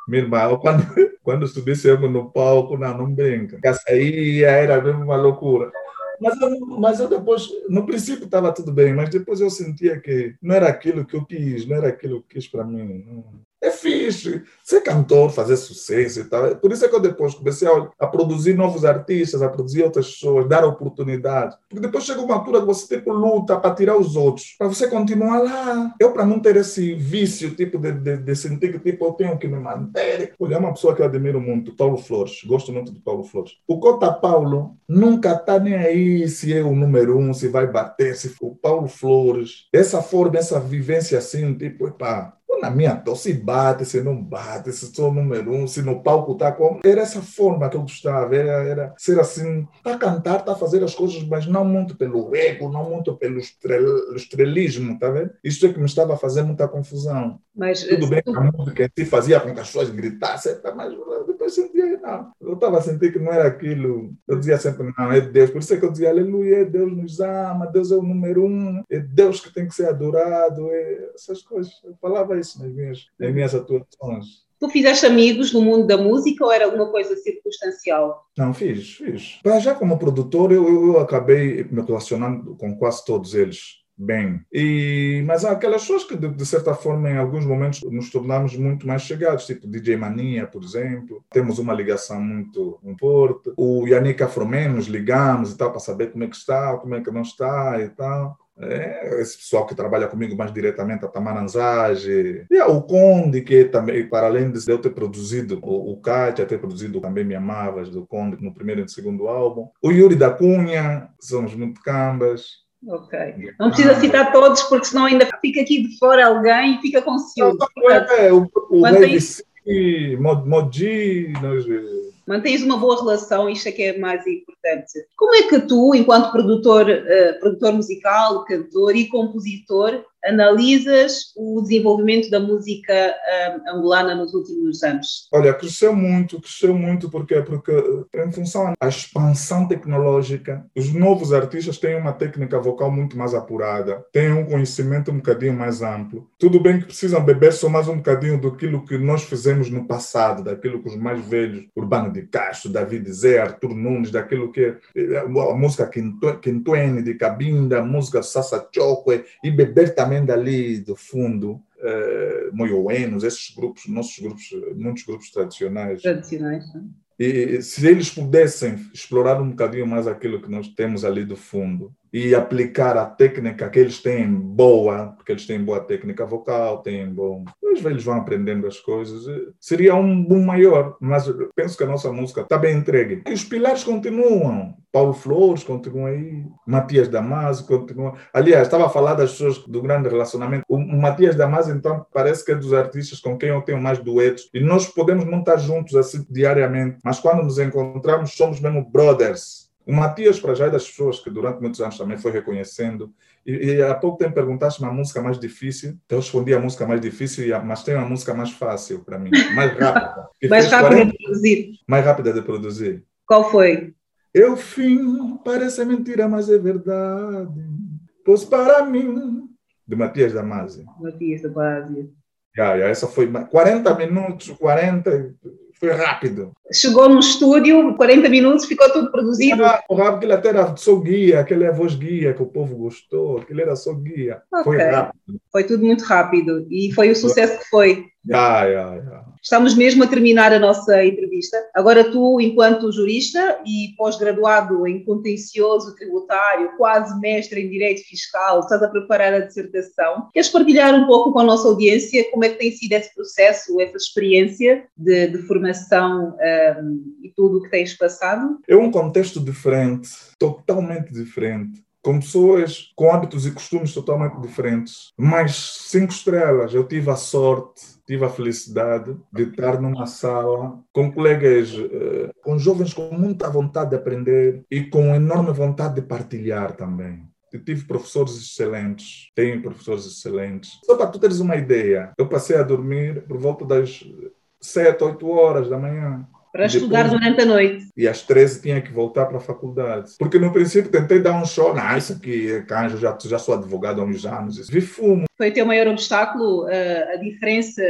minha irmã, quando, quando subisse no palco, não, não brinca. Essa aí era mesmo uma loucura. Mas eu, mas eu depois, no princípio estava tudo bem, mas depois eu sentia que não era aquilo que eu quis, não era aquilo que eu quis para mim. Não, é fixe ser cantor, fazer sucesso e tal. Por isso é que eu depois comecei a, a, produzir novos artistas, a produzir outras pessoas, dar oportunidade. Porque depois chega uma altura que você tipo luta para tirar os outros, para você continuar lá. Eu, para não ter esse vício, tipo, de, de, de, sentir que tipo, eu tenho que me manter. Olha, é uma pessoa que eu admiro muito, Paulo Flores. Gosto muito de Paulo Flores. O Cota Paulo nunca está nem aí se é o número um, se vai bater, se for o Paulo Flores. Essa forma, essa vivência assim, tipo, pá, na minha tosse se bate, se não bate, se sou número um, se no palco está como. Era essa forma que eu gostava, era, era ser assim, está a cantar, está a fazer as coisas, mas não muito pelo ego, não muito pelo estrel, estrelismo, tá vendo? Isso é que me estava a fazer muita confusão. Mas, Tudo bem que a música si fazia com que as pessoas gritassem, mas depois sentia, não. Eu estava a sentir que não era aquilo. Eu dizia sempre, não, é Deus. Por isso é que eu dizia, aleluia, Deus nos ama, Deus é o número um, é Deus que tem que ser adorado, é essas coisas. Eu falava isso nas minhas, nas minhas atuações. Tu fizeste amigos no mundo da música ou era alguma coisa circunstancial? Não, fiz, fiz. Já como produtor, eu, eu acabei me relacionando com quase todos eles bem. E, mas há aquelas pessoas que, de, de, certa forma, em alguns momentos nos tornamos muito mais chegados, tipo DJ Mania, por exemplo. Temos uma ligação muito, forte. O Yannick Afromen nos ligamos e tal, para saber como é que está, como é que não está e tal. É, esse pessoal que trabalha comigo mais diretamente, a Tamaranzage, e o Conde, que também, para além de eu ter produzido, o, o Kátia ter produzido também Me Amavas, do Conde, no primeiro e no segundo álbum, o Yuri da Cunha, somos muito cambas, Ok. Não precisa citar todos, porque senão ainda fica aqui de fora alguém e fica com ciúme. É, o, o Mantens... Modi, nós... Mantens uma boa relação, isto é que é mais importante. Como é que tu, enquanto produtor, uh, produtor musical, cantor e compositor, analisas o desenvolvimento da música uh, angolana nos últimos anos? Olha, cresceu muito, cresceu muito porque porque em função da expansão tecnológica, os novos artistas têm uma técnica vocal muito mais apurada, têm um conhecimento um bocadinho mais amplo. Tudo bem que precisam beber só mais um bocadinho daquilo que nós fizemos no passado, daquilo que os mais velhos, Urbano de Castro, David Zé, Arthur Nunes, daquilo que eh, a música Quintuene de Cabinda, a música Sassa Choque e beber também também dali do fundo, uh, moioenos, esses grupos, nossos grupos, muitos grupos tradicionais. Tradicionais, né? E se eles pudessem explorar um bocadinho mais aquilo que nós temos ali do fundo e aplicar a técnica que eles têm boa, porque eles têm boa técnica vocal, têm bom. Velhos vão aprendendo as coisas, seria um boom maior. Mas penso que a nossa música está bem entregue. E os pilares continuam. Paulo Flores continua aí, Matias Damasio continua. Aliás, estava a falar das pessoas do grande relacionamento. O Matias Damasio, então, parece que é dos artistas com quem eu tenho mais duetos. E nós podemos não estar juntos assim diariamente, mas quando nos encontramos, somos mesmo brothers. O Matias, para já, é das pessoas que durante muitos anos também foi reconhecendo. E, e há pouco tempo perguntaste uma música mais difícil. Eu respondi a música mais difícil, mas tem uma música mais fácil para mim, mais rápida. mais rápida 40... de produzir. Mais rápida de produzir. Qual foi? Eu fim, parece mentira, mas é verdade. Pois para mim, de Matias Damasio. Matias Damasio. Yeah, yeah, essa foi 40 minutos, 40, foi rápido. Chegou no estúdio, 40 minutos, ficou tudo produzido. Ah, o rápido, aquele até era só guia, aquele é a voz guia que o povo gostou, aquele era só guia. Okay. Foi rápido. Foi tudo muito rápido e foi o sucesso que foi. Yeah, yeah, yeah. Estamos mesmo a terminar a nossa entrevista. Agora, tu, enquanto jurista e pós-graduado em contencioso tributário, quase mestre em direito fiscal, estás a preparar a dissertação. Queres partilhar um pouco com a nossa audiência como é que tem sido esse processo, essa experiência de, de formação e tudo o que tens passado? É um contexto diferente, totalmente diferente com pessoas com hábitos e costumes totalmente diferentes, mas cinco estrelas. Eu tive a sorte, tive a felicidade de estar numa sala com colegas, eh, com jovens com muita vontade de aprender e com enorme vontade de partilhar também. Eu tive professores excelentes, tenho professores excelentes. Só para tu teres uma ideia, eu passei a dormir por volta das 7, 8 horas da manhã. Para estudar durante a noite. E às 13 tinha que voltar para a faculdade. Porque no princípio tentei dar um show. Não, isso aqui é canjo, já, já sou advogado há uns anos. Vi fumo. Foi o teu maior obstáculo, a, a diferença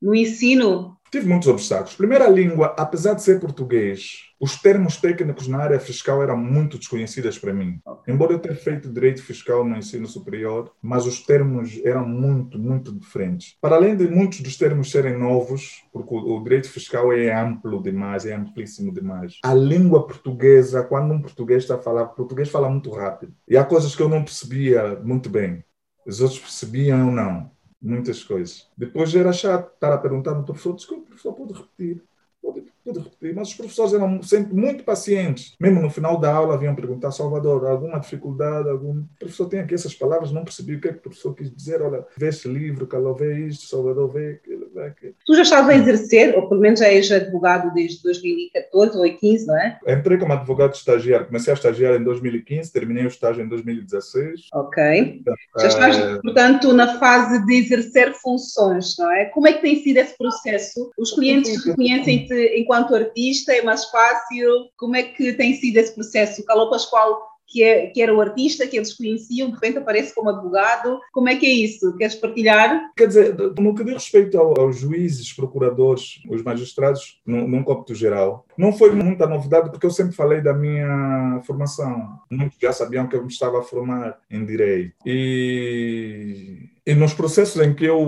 no ensino Tive muitos obstáculos. Primeira língua, apesar de ser português, os termos técnicos na área fiscal eram muito desconhecidos para mim. Embora eu tenha feito direito fiscal no ensino superior, mas os termos eram muito, muito diferentes. Para além de muitos dos termos serem novos, porque o direito fiscal é amplo demais, é amplíssimo demais. A língua portuguesa, quando um português está a falar, português fala muito rápido. E há coisas que eu não percebia muito bem. Os outros percebiam ou não muitas coisas. Depois era chato estar a perguntar no professor, desculpe, professor pode repetir tudo repetir, mas os professores eram sempre muito pacientes. Mesmo no final da aula vinham perguntar, Salvador, alguma dificuldade? Algum... O professor tem aqui essas palavras, não percebi o que é que o professor quis dizer. Olha, vê este livro, Calou vê isto, Salvador vê aquilo, vê aquilo. Tu já estás a exercer, ou pelo menos já és advogado desde 2014 ou 2015, não é? Entrei como advogado estagiário, comecei a estagiar em 2015, terminei o estágio em 2016. Ok. Então, já estás, é... portanto, na fase de exercer funções, não é? Como é que tem sido esse processo? Os clientes reconhecem-te enquanto enquanto artista é mais fácil? Como é que tem sido esse processo? O Calou Pascoal que, é, que, era o artista que eles conheciam, de repente aparece como advogado. Como é que é isso? Queres partilhar? Quer dizer, no que diz respeito ao, aos juízes, procuradores, os magistrados, num, num cômputo geral, não foi muita novidade, porque eu sempre falei da minha formação. Muitos já sabiam que eu me estava a formar em Direito. E, e nos processos em que eu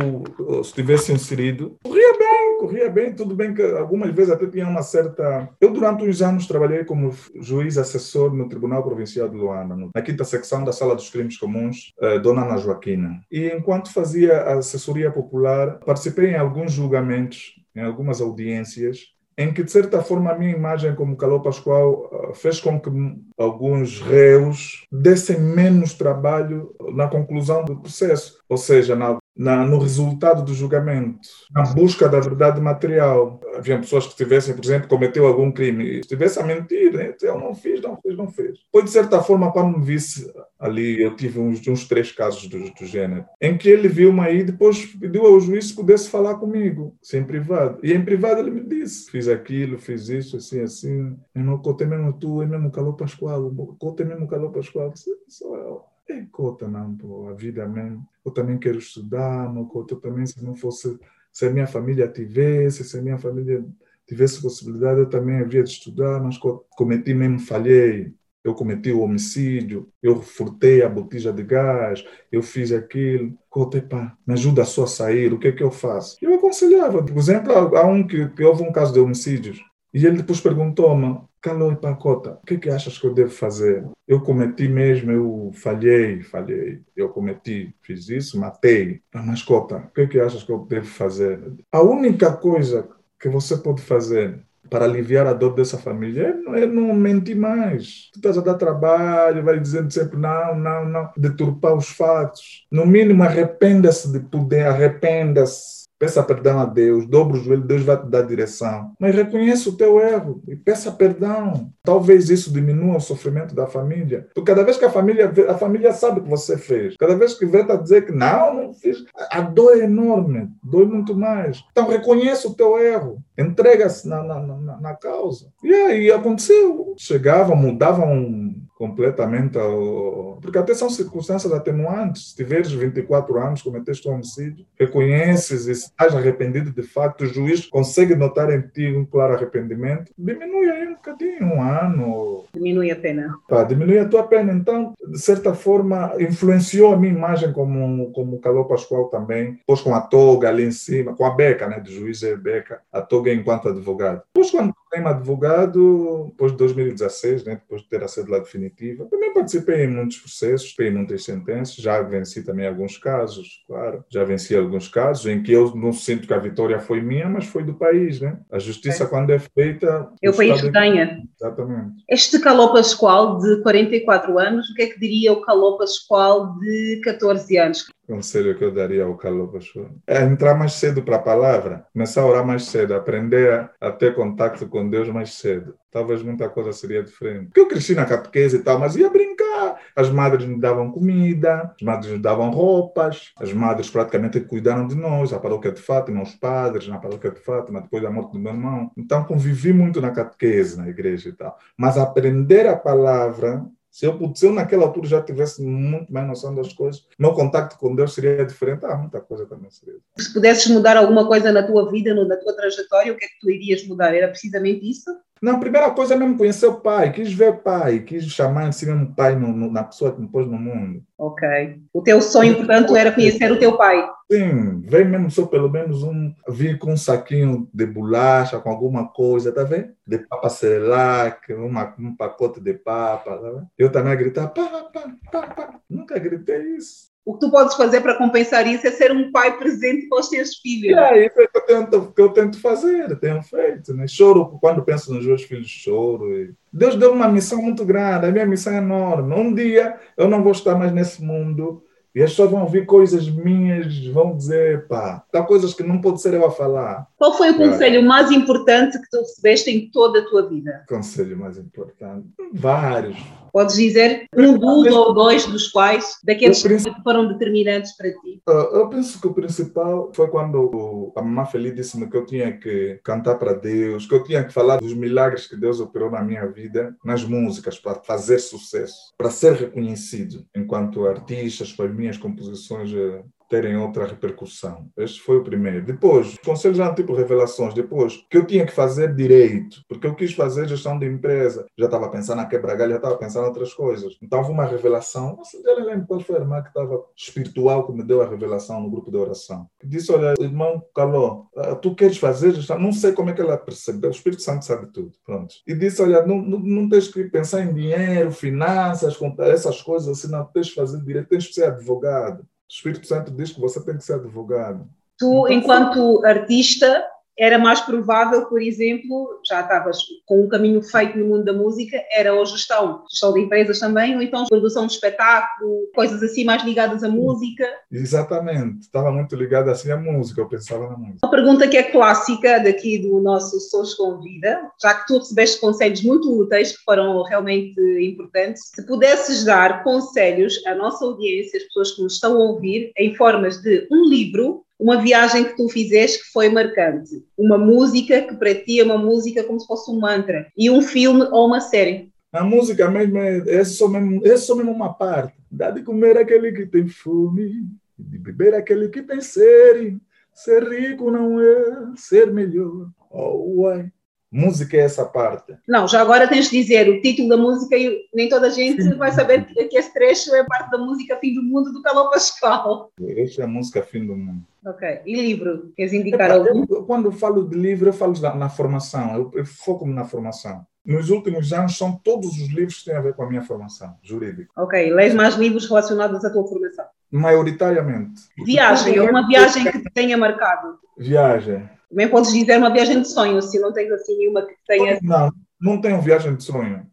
estivesse inserido, corria corria bem, tudo bem que algumas vezes até tinha uma certa. Eu, durante uns anos, trabalhei como juiz assessor no Tribunal Provincial de Luanda, na quinta secção da Sala dos Crimes Comuns, eh, Dona Ana Joaquina. E enquanto fazia assessoria popular, participei em alguns julgamentos, em algumas audiências, em que, de certa forma, a minha imagem como Calou Pascoal eh, fez com que alguns réus dessem menos trabalho na conclusão do processo, ou seja, na na, no resultado do julgamento, na busca da verdade material. Havia pessoas que tivessem, por exemplo, cometeu algum crime e estivesse a mentir, né? eu não fiz, não fiz, não fiz. Foi, de certa forma, quando me visse ali, eu tive uns, uns três casos do, do gênero, em que ele viu-me aí e depois pediu ao juiz que pudesse falar comigo, sem privado. E em privado ele me disse, fiz aquilo, fiz isso, assim, assim. Eu não contei mesmo tu, é mesmo calor Pascoal, contei mesmo calor Pascoal. Sou eu. É cota não, pô, a vida mesmo. Eu também quero estudar, cota, eu também se não fosse, se a minha família tivesse, se a minha família tivesse possibilidade, eu também havia de estudar, mas cometi mesmo, falhei. Eu cometi o homicídio, eu furtei a botija de gás, eu fiz aquilo. Cota, pá, me ajuda só a sair, o que é que eu faço? Eu aconselhava, por exemplo, há um que, que houve um caso de homicídios, e ele depois perguntou-me, Calou e Pacota, o que, é que achas que eu devo fazer? Eu cometi mesmo, eu falhei, falhei. Eu cometi, fiz isso, matei. Ah, mas Cota, o que, é que achas que eu devo fazer? A única coisa que você pode fazer para aliviar a dor dessa família é, é não mentir mais. Tu estás a dar trabalho, vai dizendo sempre não, não, não, deturpar os fatos. No mínimo, arrependa-se de poder, arrependa-se Peça perdão a Deus, dobra o joelho, Deus vai te dar direção. Mas reconheça o teu erro e peça perdão. Talvez isso diminua o sofrimento da família. Porque cada vez que a família vê, a família sabe o que você fez. Cada vez que vê, está a dizer que não, não fiz. A dor é enorme, dói muito mais. Então reconheça o teu erro, entrega-se na, na, na, na, causa. E aí aconteceu. Chegavam, mudavam completamente ao... Porque até são circunstâncias atenuantes. Se tiveres 24 anos, cometeste um homicídio, reconheces e estás arrependido de facto, o juiz consegue notar em ti um claro arrependimento, diminui aí um bocadinho, um ano. Diminui a pena. Tá, diminui a tua pena. Então, de certa forma, influenciou a minha imagem como, como Calor Pascoal também, depois com a toga ali em cima, com a beca, né, de juiz e beca, a toga enquanto advogado. Quando tenho advogado, depois de 2016, né, depois de ter a cédula definitiva. Também participei em muitos processos, em muitas sentenças, já venci também alguns casos, claro. Já venci alguns casos em que eu não sinto que a vitória foi minha, mas foi do país, né? A justiça, é. quando é feita... É o país que ganha. Exatamente. Este Caló Pascoal, de 44 anos, o que é que diria o Caló Pascoal de 14 anos? conselho que eu daria ao Carlos Pastor? É entrar mais cedo para a palavra, começar a orar mais cedo, aprender a, a, ter contato com Deus mais cedo. Talvez muita coisa seria diferente. Porque eu cresci na catequese e tal, mas ia brincar. As madres me davam comida, as madres me davam roupas, as madres praticamente cuidaram de nós, a paróquia de Fátima, os padres na paróquia de Fátima, depois da morte do meu irmão. Então convivi muito na catequese, na igreja e tal. Mas aprender a palavra se eu, se eu naquela altura já tivesse muito mais noção das coisas, meu contato com Deus seria diferente. Ah, muita coisa também seria. Se pudesses mudar alguma coisa na tua vida, na tua trajetória, o que é que tu irias mudar? Era precisamente isso? Não, a primeira coisa é mesmo conhecer o pai, quis ver o pai, quis chamar em si mesmo pai no, no, na pessoa que me pôs no mundo. Ok. O teu sonho, portanto, era conhecer o teu pai? Sim, veio mesmo só pelo menos um, vir com um saquinho de bolacha, com alguma coisa, tá vendo? De papa Cerelac, uma, um pacote de papa, tá vendo? Eu também a gritar, pá, pá, pá, pá. Nunca gritei isso. O que tu podes fazer para compensar isso é ser um pai presente para os teus filhos. É isso que eu tento, que eu tento fazer, tenho feito. Né? Choro quando penso nos meus filhos, choro. E... Deus deu uma missão muito grande, a minha missão é enorme. Um dia eu não vou estar mais nesse mundo e as pessoas vão ouvir coisas minhas, vão dizer, pá, há coisas que não pode ser eu a falar. Qual foi o conselho mais importante que tu recebeste em toda a tua vida? Conselho mais importante? Vários Podes dizer um dos ou dois dos quais, daqueles que foram determinantes para ti? Uh, eu penso que o principal foi quando a mamãe Feliz disse-me que eu tinha que cantar para Deus, que eu tinha que falar dos milagres que Deus operou na minha vida, nas músicas, para fazer sucesso, para ser reconhecido enquanto artista, as minhas composições eh, terem outra repercussão. Este foi o primeiro. Depois, conselhos eram tipo revelações. Depois, que eu tinha que fazer direito, porque eu quis fazer gestão de empresa. Já estava pensando na quebra-galho, já estava pensando em outras coisas. Então, houve uma revelação. Nossa, já lembro qual foi a irmã que estava espiritual que me deu a revelação no grupo de oração. Disse, olha, irmão Caló, ah, tu queres fazer gestão? Não sei como é que ela percebeu. O Espírito Santo sabe tudo. Pronto. E disse, olha, não, não, não tens que pensar em dinheiro, finanças, essas coisas assim, não. Tens que fazer direito, tens que ser advogado. O Espírito Santo diz que você tem que ser advogado. Tu, então, enquanto artista, era mais provável, por exemplo, já estavas com um caminho feito no mundo da música, era ou gestão, gestão de empresas também, ou então produção de espetáculo, coisas assim mais ligadas à música. Exatamente, estava muito ligada assim à música, eu pensava na música. Uma pergunta que é clássica daqui do nosso Sons com Vida, já que tu recebeste conselhos muito úteis, que foram realmente importantes, se pudesses dar conselhos à nossa audiência, as pessoas que nos estão a ouvir, em formas de um livro uma viagem que tu fizeste que foi marcante, uma música que para ti é uma música como se fosse um mantra, e um filme ou uma série. A música mesmo é, é, só, mesmo, é só mesmo uma parte. Dá de comer aquele que tem fome, de beber aquele que tem sede. Ser rico não é ser melhor. Oh, uai. Música é essa parte. Não, já agora tens de dizer o título da música e nem toda a gente vai saber que esse trecho é parte da música Fim do Mundo do Calão Pascoal. Esta é a música Fim do Mundo. Ok. E livro? Queres indicar algum? Eu, quando falo de livro, eu falo na, na formação. Eu, eu foco-me na formação. Nos últimos anos, são todos os livros que têm a ver com a minha formação jurídica. Ok. Lês mais livros relacionados à tua formação? Maioritariamente. Viagem. Uma viagem que te tenha marcado? Viagem. Também podes dizer uma viagem de sonho, se não tens assim nenhuma que tenha. Não, não tenho viagem de sonho.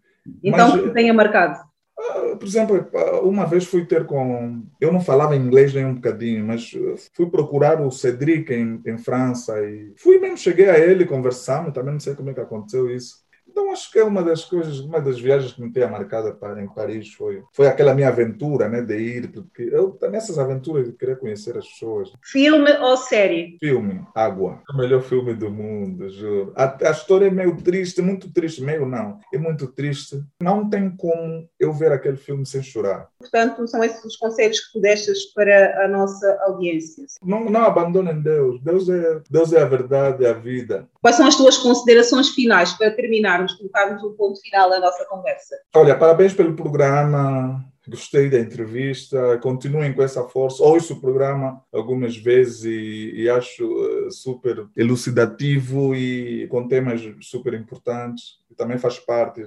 Então, mas, que tenha marcado. Ah, por exemplo, uma vez fui ter com. Eu não falava inglês nem um bocadinho, mas fui procurar o Cedric em, em França e fui mesmo, cheguei a ele, conversamos, também não sei como é que aconteceu isso. Então, acho que é uma das coisas, uma das viagens que me tenha marcado para, em Paris foi, foi aquela minha aventura, né, de ir, porque eu, nessas aventuras, eu queria conhecer as pessoas. Filme ou série? Filme, Água. O melhor filme do mundo, juro. A, a história é meio triste, muito triste, meio não, é muito triste. Não tem como eu ver aquele filme sem chorar. Portanto, são esses os conselhos que tu deixas para a nossa audiência. Não, não abandonem Deus. Deus é, Deus é a verdade, é a vida. Quais são as tuas considerações finais para terminar? vamos colocarmos um ponto final à nossa conversa. Olha, parabéns pelo programa. Gostei da entrevista, continuem com essa força. Ouço o programa algumas vezes e, e acho uh, super elucidativo e com temas super importantes. Também faz parte,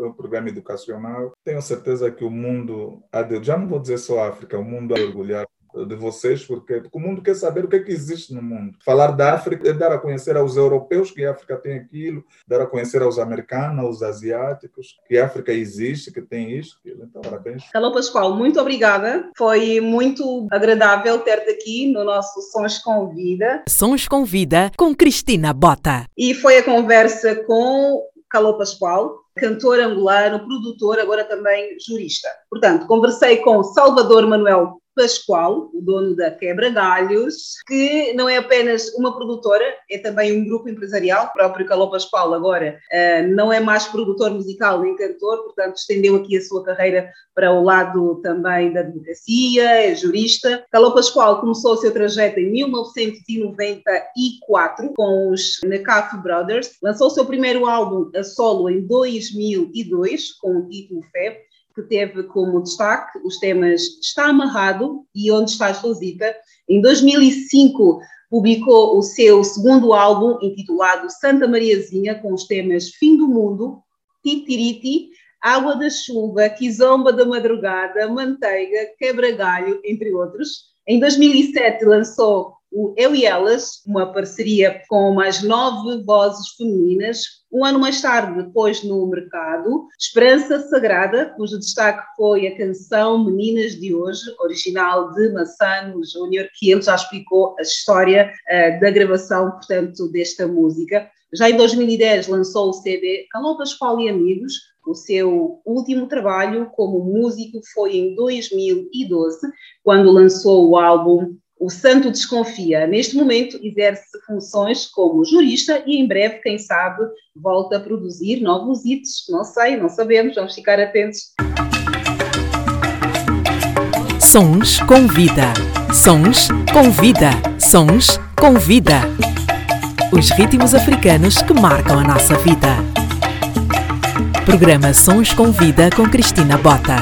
um programa educacional. Tenho certeza que o mundo, já não vou dizer só África, o mundo a orgulhar de vocês, porque, porque o mundo quer saber o que é que existe no mundo. Falar da África é dar a conhecer aos europeus que a África tem aquilo, dar a conhecer aos americanos, aos asiáticos, que a África existe, que tem isto, aquilo. Então, parabéns. Alô, Pascoal, muito obrigada. Foi muito agradável ter-te aqui no nosso Sons com Vida. Sons com Vida com Cristina Bota. E foi a conversa com Calô Pascoal, cantor angolano, produtor, agora também jurista. Portanto, conversei com Salvador Manuel Pascoal, o dono da Quebra Galhos, que não é apenas uma produtora, é também um grupo empresarial. O próprio Caló Pascoal agora uh, não é mais produtor musical nem cantor, portanto estendeu aqui a sua carreira para o lado também da advocacia, é jurista. Caló Pascoal começou o seu trajeto em 1994 com os Necaf Brothers, lançou o seu primeiro álbum a solo em 2002 com o título Fé que teve como destaque os temas Está Amarrado e Onde Estás Rosita. Em 2005 publicou o seu segundo álbum intitulado Santa Mariazinha com os temas Fim do Mundo, Titiriti, Água da Chuva, Quizomba da Madrugada, Manteiga, Quebra-Galho, entre outros. Em 2007 lançou o Eu e Elas, uma parceria com mais nove vozes femininas. Um ano mais tarde, depois no mercado, Esperança Sagrada, cujo destaque foi a canção Meninas de Hoje, original de Massano Júnior, que ele já explicou a história uh, da gravação, portanto, desta música. Já em 2010 lançou o CD Calou Pascoal e Amigos, o seu último trabalho como músico foi em 2012, quando lançou o álbum o santo desconfia. Neste momento, exerce funções como jurista e, em breve, quem sabe, volta a produzir novos hits. Não sei, não sabemos, vamos ficar atentos. Sons com vida. Sons com vida. Sons com vida. Os ritmos africanos que marcam a nossa vida. Programa Sons com Vida com Cristina Bota.